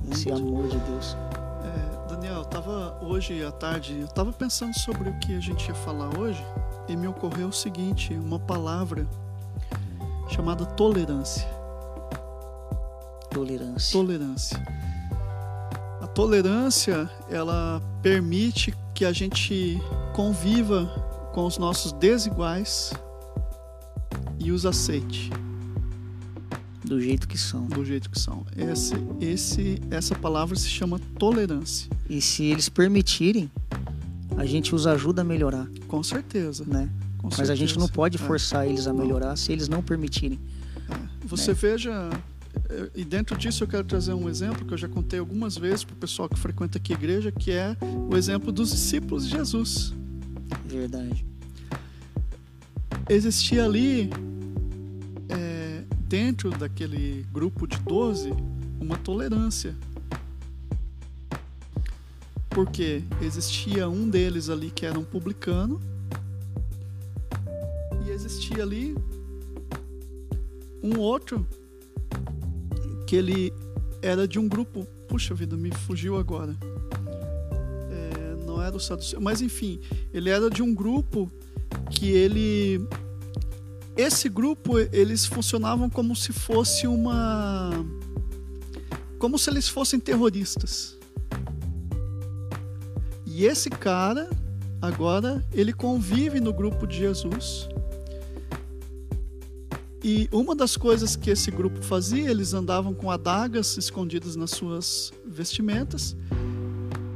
S3: Muito. Esse amor de Deus.
S2: É, Daniel, eu tava hoje à tarde, eu tava pensando sobre o que a gente ia falar hoje e me ocorreu o seguinte, uma palavra chamada tolerância.
S3: Tolerância.
S2: Tolerância. A tolerância, ela permite que a gente conviva com os nossos desiguais e os aceite
S3: do jeito que são.
S2: Do jeito que são. Esse, esse, essa palavra se chama tolerância.
S3: E se eles permitirem, a gente os ajuda a melhorar.
S2: Com certeza.
S3: Né?
S2: Com
S3: Mas
S2: certeza.
S3: a gente não pode é. forçar é. eles a melhorar não. se eles não permitirem.
S2: É. Você né? veja, e dentro disso eu quero trazer um exemplo que eu já contei algumas vezes para o pessoal que frequenta aqui a igreja, que é o exemplo dos discípulos de Jesus.
S3: Verdade.
S2: Existia ali, é, dentro daquele grupo de 12, uma tolerância. Porque existia um deles ali que era um publicano existia ali um outro que ele era de um grupo. Puxa vida, me fugiu agora. É, não era o Saduceu, mas enfim, ele era de um grupo que ele. Esse grupo, eles funcionavam como se fosse uma. Como se eles fossem terroristas. E esse cara, agora, ele convive no grupo de Jesus. E uma das coisas que esse grupo fazia, eles andavam com adagas escondidas nas suas vestimentas.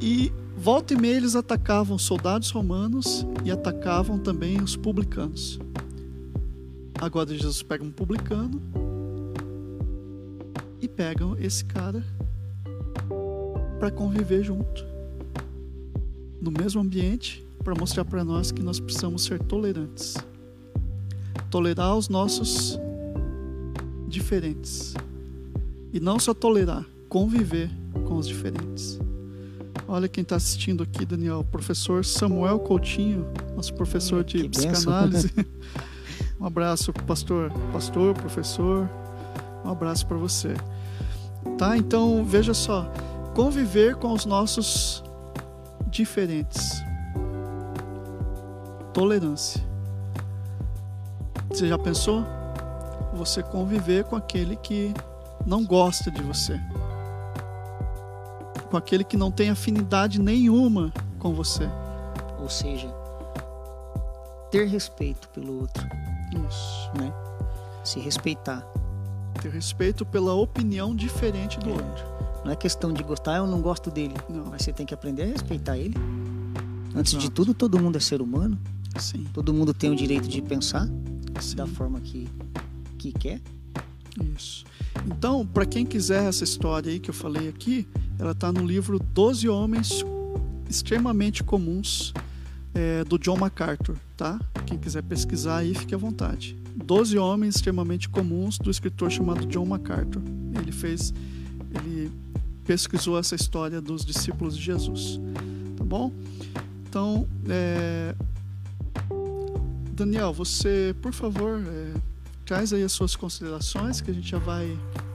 S2: E volta e meia eles atacavam soldados romanos e atacavam também os publicanos. Agora Jesus pega um publicano e pegam esse cara para conviver junto no mesmo ambiente para mostrar para nós que nós precisamos ser tolerantes. Tolerar os nossos diferentes. E não só tolerar, conviver com os diferentes. Olha quem está assistindo aqui, Daniel, o professor Samuel Coutinho, nosso professor de
S3: Que
S2: psicanálise. *laughs* um abraço, pastor, pastor, professor. Um abraço para você. Tá? Então, veja só, conviver com os nossos diferentes. Tolerância. Você já pensou? Você conviver com aquele que não gosta de você. Com aquele que não tem afinidade nenhuma com você.
S3: Ou seja, ter respeito pelo outro,
S2: Isso.
S3: né? Se respeitar.
S2: Ter respeito pela opinião diferente do
S3: É.
S2: outro.
S3: Não é questão de gostar, eu não gosto dele.
S2: Não.
S3: Mas você tem que aprender a respeitar ele. Antes de
S2: Exato.
S3: tudo, todo mundo é ser humano.
S2: Sim,
S3: Todo mundo tem o direito de pensar
S2: sim.
S3: da forma que, que quer.
S2: Isso. Então, para quem quiser essa história aí que eu falei aqui, ela está no livro Doze Homens Extremamente Comuns, é, do John MacArthur, tá? Quem quiser pesquisar aí, fique à vontade. Doze Homens Extremamente Comuns, do escritor chamado John MacArthur. Ele fez, ele pesquisou essa história dos discípulos de Jesus, tá bom? Então, é, Daniel, você, por favor, é, traz aí as suas considerações que a gente já vai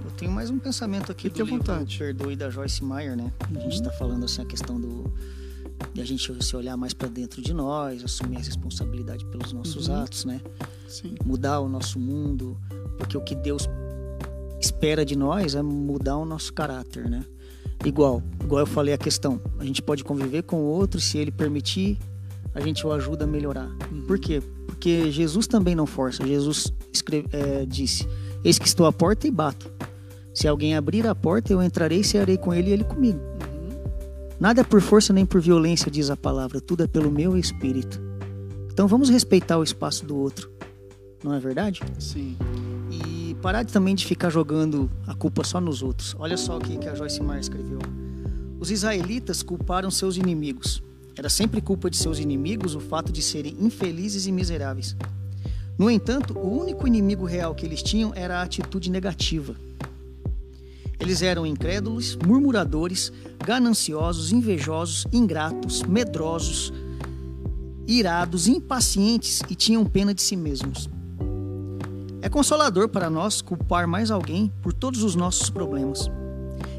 S3: Eu tenho mais um pensamento aqui
S2: Fique
S3: do
S2: à
S3: livro
S2: vontade.
S3: Perdoe da Joyce Meyer, né? A gente está falando assim a questão do de a gente se olhar mais para dentro de nós, assumir a responsabilidade pelos nossos
S2: Uhum.
S3: atos, né?
S2: Sim,
S3: Mudar o nosso mundo, porque o que Deus espera de nós é mudar o nosso caráter, né? Igual, igual eu falei a questão, a gente pode conviver com o outro se ele permitir, a gente o ajuda a melhorar. Por quê? Porque Jesus também não força. Jesus escreve, é, disse: Eis que estou à porta e bato. Se alguém abrir a porta, eu entrarei e cearei com ele e ele comigo. Nada é por força nem por violência, diz a palavra, tudo é pelo meu espírito. Então vamos respeitar o espaço do outro, não é verdade?
S2: sim,
S3: E parar também de ficar jogando a culpa só nos outros. Olha só o que, que a Joyce Meyer escreveu. Os israelitas culparam seus inimigos. Era sempre culpa de seus inimigos o fato de serem infelizes e miseráveis. No entanto, o único inimigo real que eles tinham era a atitude negativa. Eles eram incrédulos, murmuradores, gananciosos, invejosos, ingratos, medrosos, irados, impacientes e tinham pena de si mesmos. É consolador para nós culpar mais alguém por todos os nossos problemas.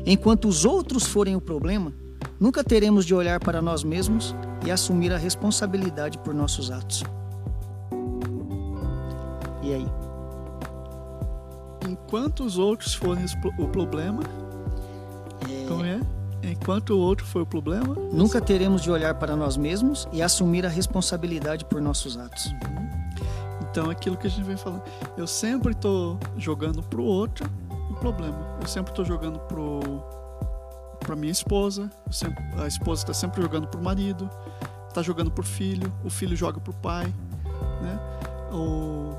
S3: Enquanto os outros forem o problema, nunca teremos de olhar para nós mesmos e assumir a responsabilidade por nossos atos. E aí?
S2: enquanto os outros forem o problema, como é? Enquanto o outro for o problema,
S3: Nunca teremos de olhar para nós mesmos e assumir a responsabilidade por nossos atos.
S2: então é aquilo que a gente vem falando. Eu sempre estou jogando pro outro o problema. Eu sempre estou jogando pro para minha esposa. sempre- a esposa está sempre jogando pro marido. Está jogando pro filho. O filho joga pro pai, né? O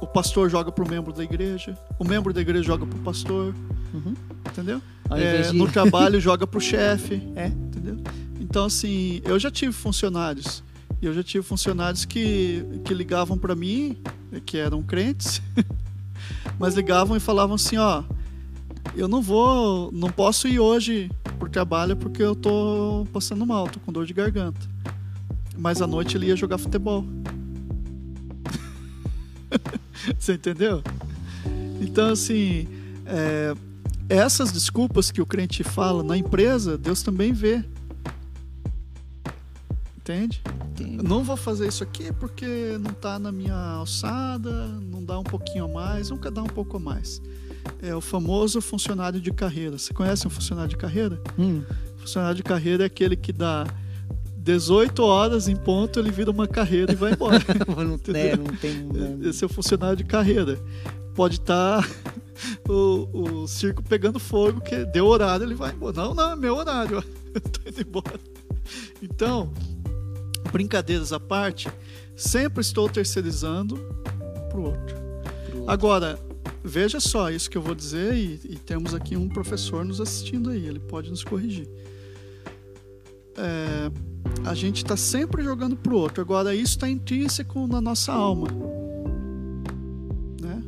S2: o pastor joga pro membro da igreja. O membro da igreja joga pro pastor.
S3: Uhum.
S2: Entendeu? É, No trabalho joga pro chefe. *laughs*
S3: É.
S2: Entendeu? Então, assim, eu já tive funcionários. E eu já tive funcionários que, que ligavam para mim, que eram crentes, *laughs* mas ligavam e falavam assim: ó, eu não vou, não posso ir hoje pro trabalho porque eu tô passando mal, tô com dor de garganta. Mas à noite ele ia jogar futebol. *laughs* Você entendeu? Então, assim, é, essas desculpas que o crente fala na empresa, Deus também vê. Entende? Não vou fazer isso aqui porque não está na minha alçada, não dá um pouquinho a mais, nunca dá um pouco a mais. É o famoso funcionário de carreira. Você conhece um funcionário de carreira?
S3: Hum,
S2: Funcionário de carreira é aquele que dá 18 horas em ponto, ele vira uma carreira e vai embora. *laughs*
S3: não, é, não tem.
S2: Esse é o funcionário de carreira. Pode estar *laughs* o, o circo pegando fogo, que deu horário, ele vai embora. Não, não, é meu horário. *laughs* Eu tô indo embora. Então, brincadeiras à parte, sempre estou terceirizando pro outro. Agora, veja só isso que eu vou dizer, e, e temos aqui um professor nos assistindo aí, ele pode nos corrigir. É, a gente está sempre jogando pro outro. Agora, isso está intrínseco na nossa alma. Né?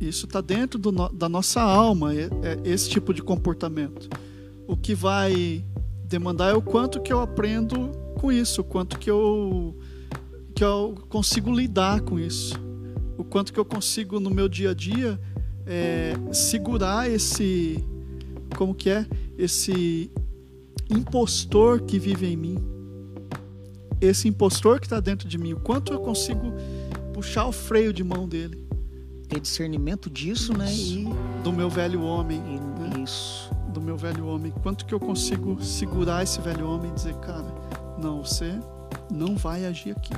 S2: Isso está dentro da nossa alma, é, é esse tipo de comportamento. O que vai demandar é o quanto que eu aprendo com isso, o quanto que eu, que eu consigo lidar com isso, o quanto que eu consigo no meu dia a dia é, segurar esse, como que é, esse impostor que vive em mim, esse impostor que está dentro de mim, o quanto eu consigo puxar o freio de mão dele,
S3: Ter discernimento disso, né? E,
S2: do meu velho homem,
S3: e isso.
S2: do meu velho homem, quanto que eu consigo segurar esse velho homem e dizer, cara, não, você não vai agir aqui.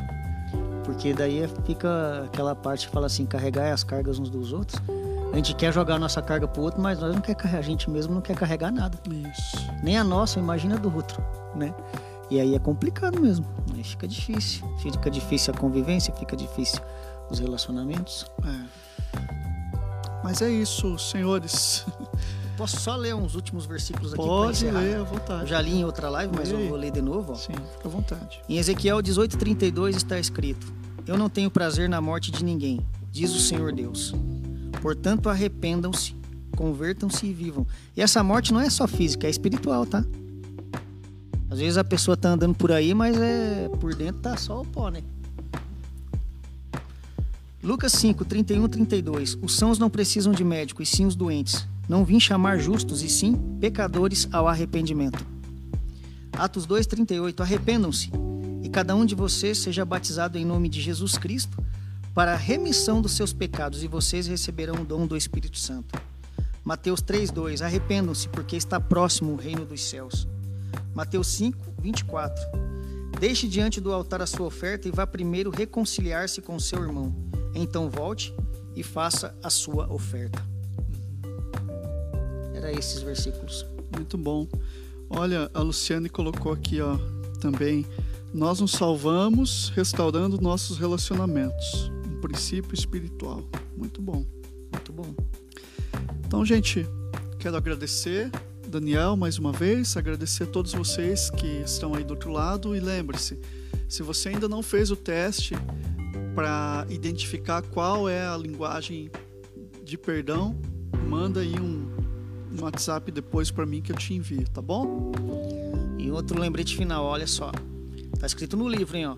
S3: Porque daí fica aquela parte que fala assim, carregar as cargas uns dos outros. A gente quer jogar a nossa carga pro outro, mas nós não quer carregar, a gente mesmo não quer carregar nada.
S2: Isso.
S3: Nem a nossa, imagina a do outro, né? E aí é complicado mesmo. Aí fica difícil. Fica difícil a convivência, fica difícil os relacionamentos.
S2: É. Mas é isso, senhores. *laughs*
S3: Posso só ler uns últimos versículos aqui
S2: Pode ler à
S3: Eu
S2: vontade.
S3: já li em outra live, mas eu vou ler de novo. ó.
S2: Sim, fica à vontade.
S3: Em Ezequiel 18:32 está escrito: Eu não tenho prazer na morte de ninguém, diz o Senhor Deus. Portanto, arrependam-se, convertam-se e vivam. E essa morte não é só física, é espiritual, tá? Às vezes a pessoa tá andando por aí, mas é por dentro tá só o pó, né? Lucas 5, 31 32. Os sãos não precisam de médico, e sim os doentes. Não vim chamar justos, e sim pecadores ao arrependimento. Atos 2, 38. Arrependam-se, e cada um de vocês seja batizado em nome de Jesus Cristo para a remissão dos seus pecados, e vocês receberão o dom do Espírito Santo. Mateus 3, 2. Arrependam-se, porque está próximo o reino dos céus. Mateus 5, 24. Deixe diante do altar a sua oferta e vá primeiro reconciliar-se com seu irmão. Então volte e faça a sua oferta. Era esses versículos.
S2: Muito bom. Olha, a Luciane colocou aqui, ó, também. Nós nos salvamos restaurando nossos relacionamentos. Um princípio espiritual. Muito bom.
S3: Muito bom.
S2: Então, gente, quero agradecer, Daniel, mais uma vez, agradecer a todos vocês que estão aí do outro lado e lembre-se, se você ainda não fez o teste para identificar qual é a linguagem de perdão, manda aí um, um WhatsApp depois para mim que eu te envio, tá bom?
S3: E outro lembrete final, olha só. Tá escrito no livro, hein, ó.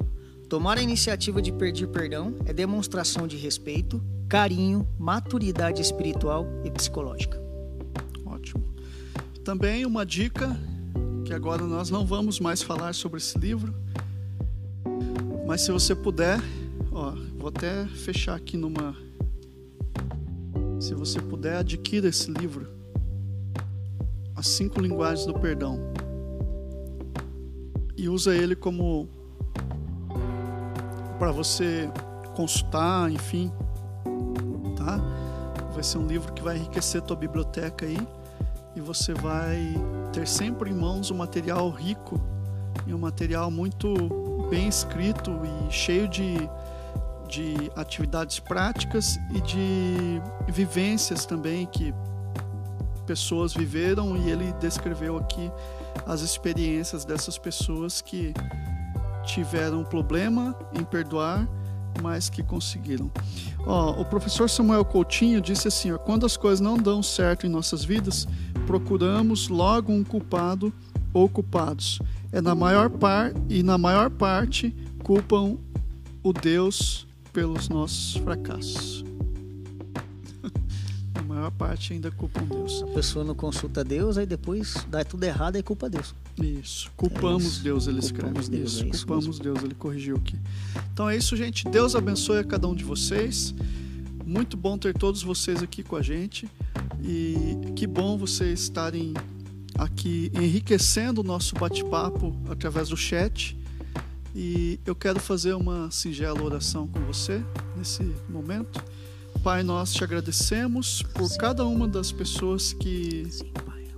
S3: Tomar a iniciativa de pedir perdão é demonstração de respeito, carinho, maturidade espiritual e psicológica.
S2: Ótimo. Também uma dica que agora nós não vamos mais falar sobre esse livro, mas se você puder, ó, vou até fechar aqui numa. Se você puder, adquira esse livro, As Cinco Linguagens do Perdão, e usa ele como para você consultar, enfim, tá? Vai ser um livro que vai enriquecer tua biblioteca aí e você vai ter sempre em mãos um material rico e um material muito bem escrito e cheio de, de atividades práticas e de vivências também que pessoas viveram e ele descreveu aqui as experiências dessas pessoas que tiveram problema em perdoar, mas que conseguiram. Ó, o professor Samuel Coutinho disse assim: ó, quando as coisas não dão certo em nossas vidas, procuramos logo um culpado ou culpados. É na maior par e na maior parte culpam o Deus pelos nossos fracassos. Maior parte ainda culpam Deus.
S3: A pessoa não consulta Deus, aí depois dá tudo errado e culpa Deus.
S2: Isso. Culpamos
S3: É isso.
S2: Deus, ele
S3: Culpamos
S2: escreve.
S3: Deus,
S2: isso.
S3: é isso
S2: Culpamos Deus, ele corrigiu aqui. Então é isso, gente. Deus abençoe a cada um de vocês. Muito bom ter todos vocês aqui com a gente. E que bom vocês estarem aqui enriquecendo o nosso bate-papo através do chat. E eu quero fazer uma singela oração com você nesse momento. Pai, nós te agradecemos por cada uma das pessoas que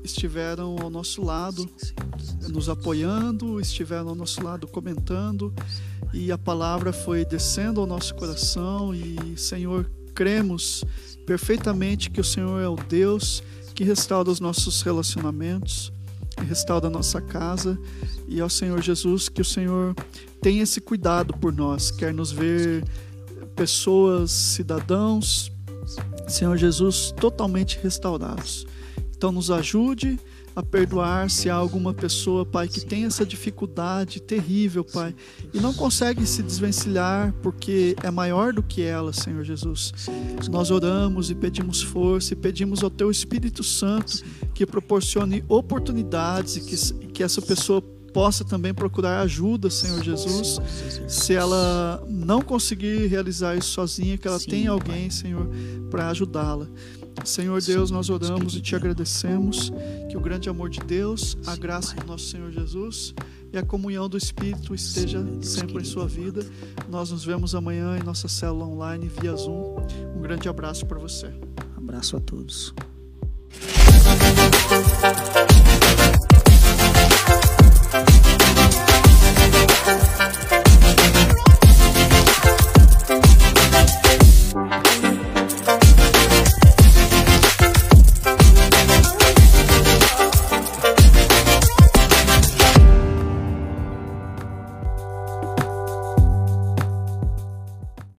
S2: estiveram ao nosso lado, nos apoiando, estiveram ao nosso lado comentando, e a palavra foi descendo ao nosso coração. E, Senhor, cremos perfeitamente que o Senhor é o Deus que restaura os nossos relacionamentos, restaura a nossa casa. E ao Senhor Jesus, que o Senhor tem esse cuidado por nós, quer nos ver pessoas, cidadãos, Senhor Jesus, totalmente restaurados. Então, nos ajude a perdoar se há alguma pessoa, Pai, que tem essa dificuldade terrível, Pai, e não consegue se desvencilhar porque é maior do que ela, Senhor Jesus. Nós oramos e pedimos força e pedimos ao Teu Espírito Santo que proporcione oportunidades e que, que essa pessoa possa também procurar ajuda, Senhor Jesus. Se ela não conseguir realizar isso sozinha, que ela
S3: Sim,
S2: tenha
S3: Pai.
S2: alguém, Senhor, para ajudá-la. Senhor Deus, nós oramos e te agradecemos que o grande amor de Deus, a graça
S3: Pai.
S2: do nosso Senhor Jesus e a comunhão do Espírito esteja sempre em sua vida. Nós nos vemos amanhã em nossa célula online via Zoom. Um grande abraço para você.
S3: Abraço a todos.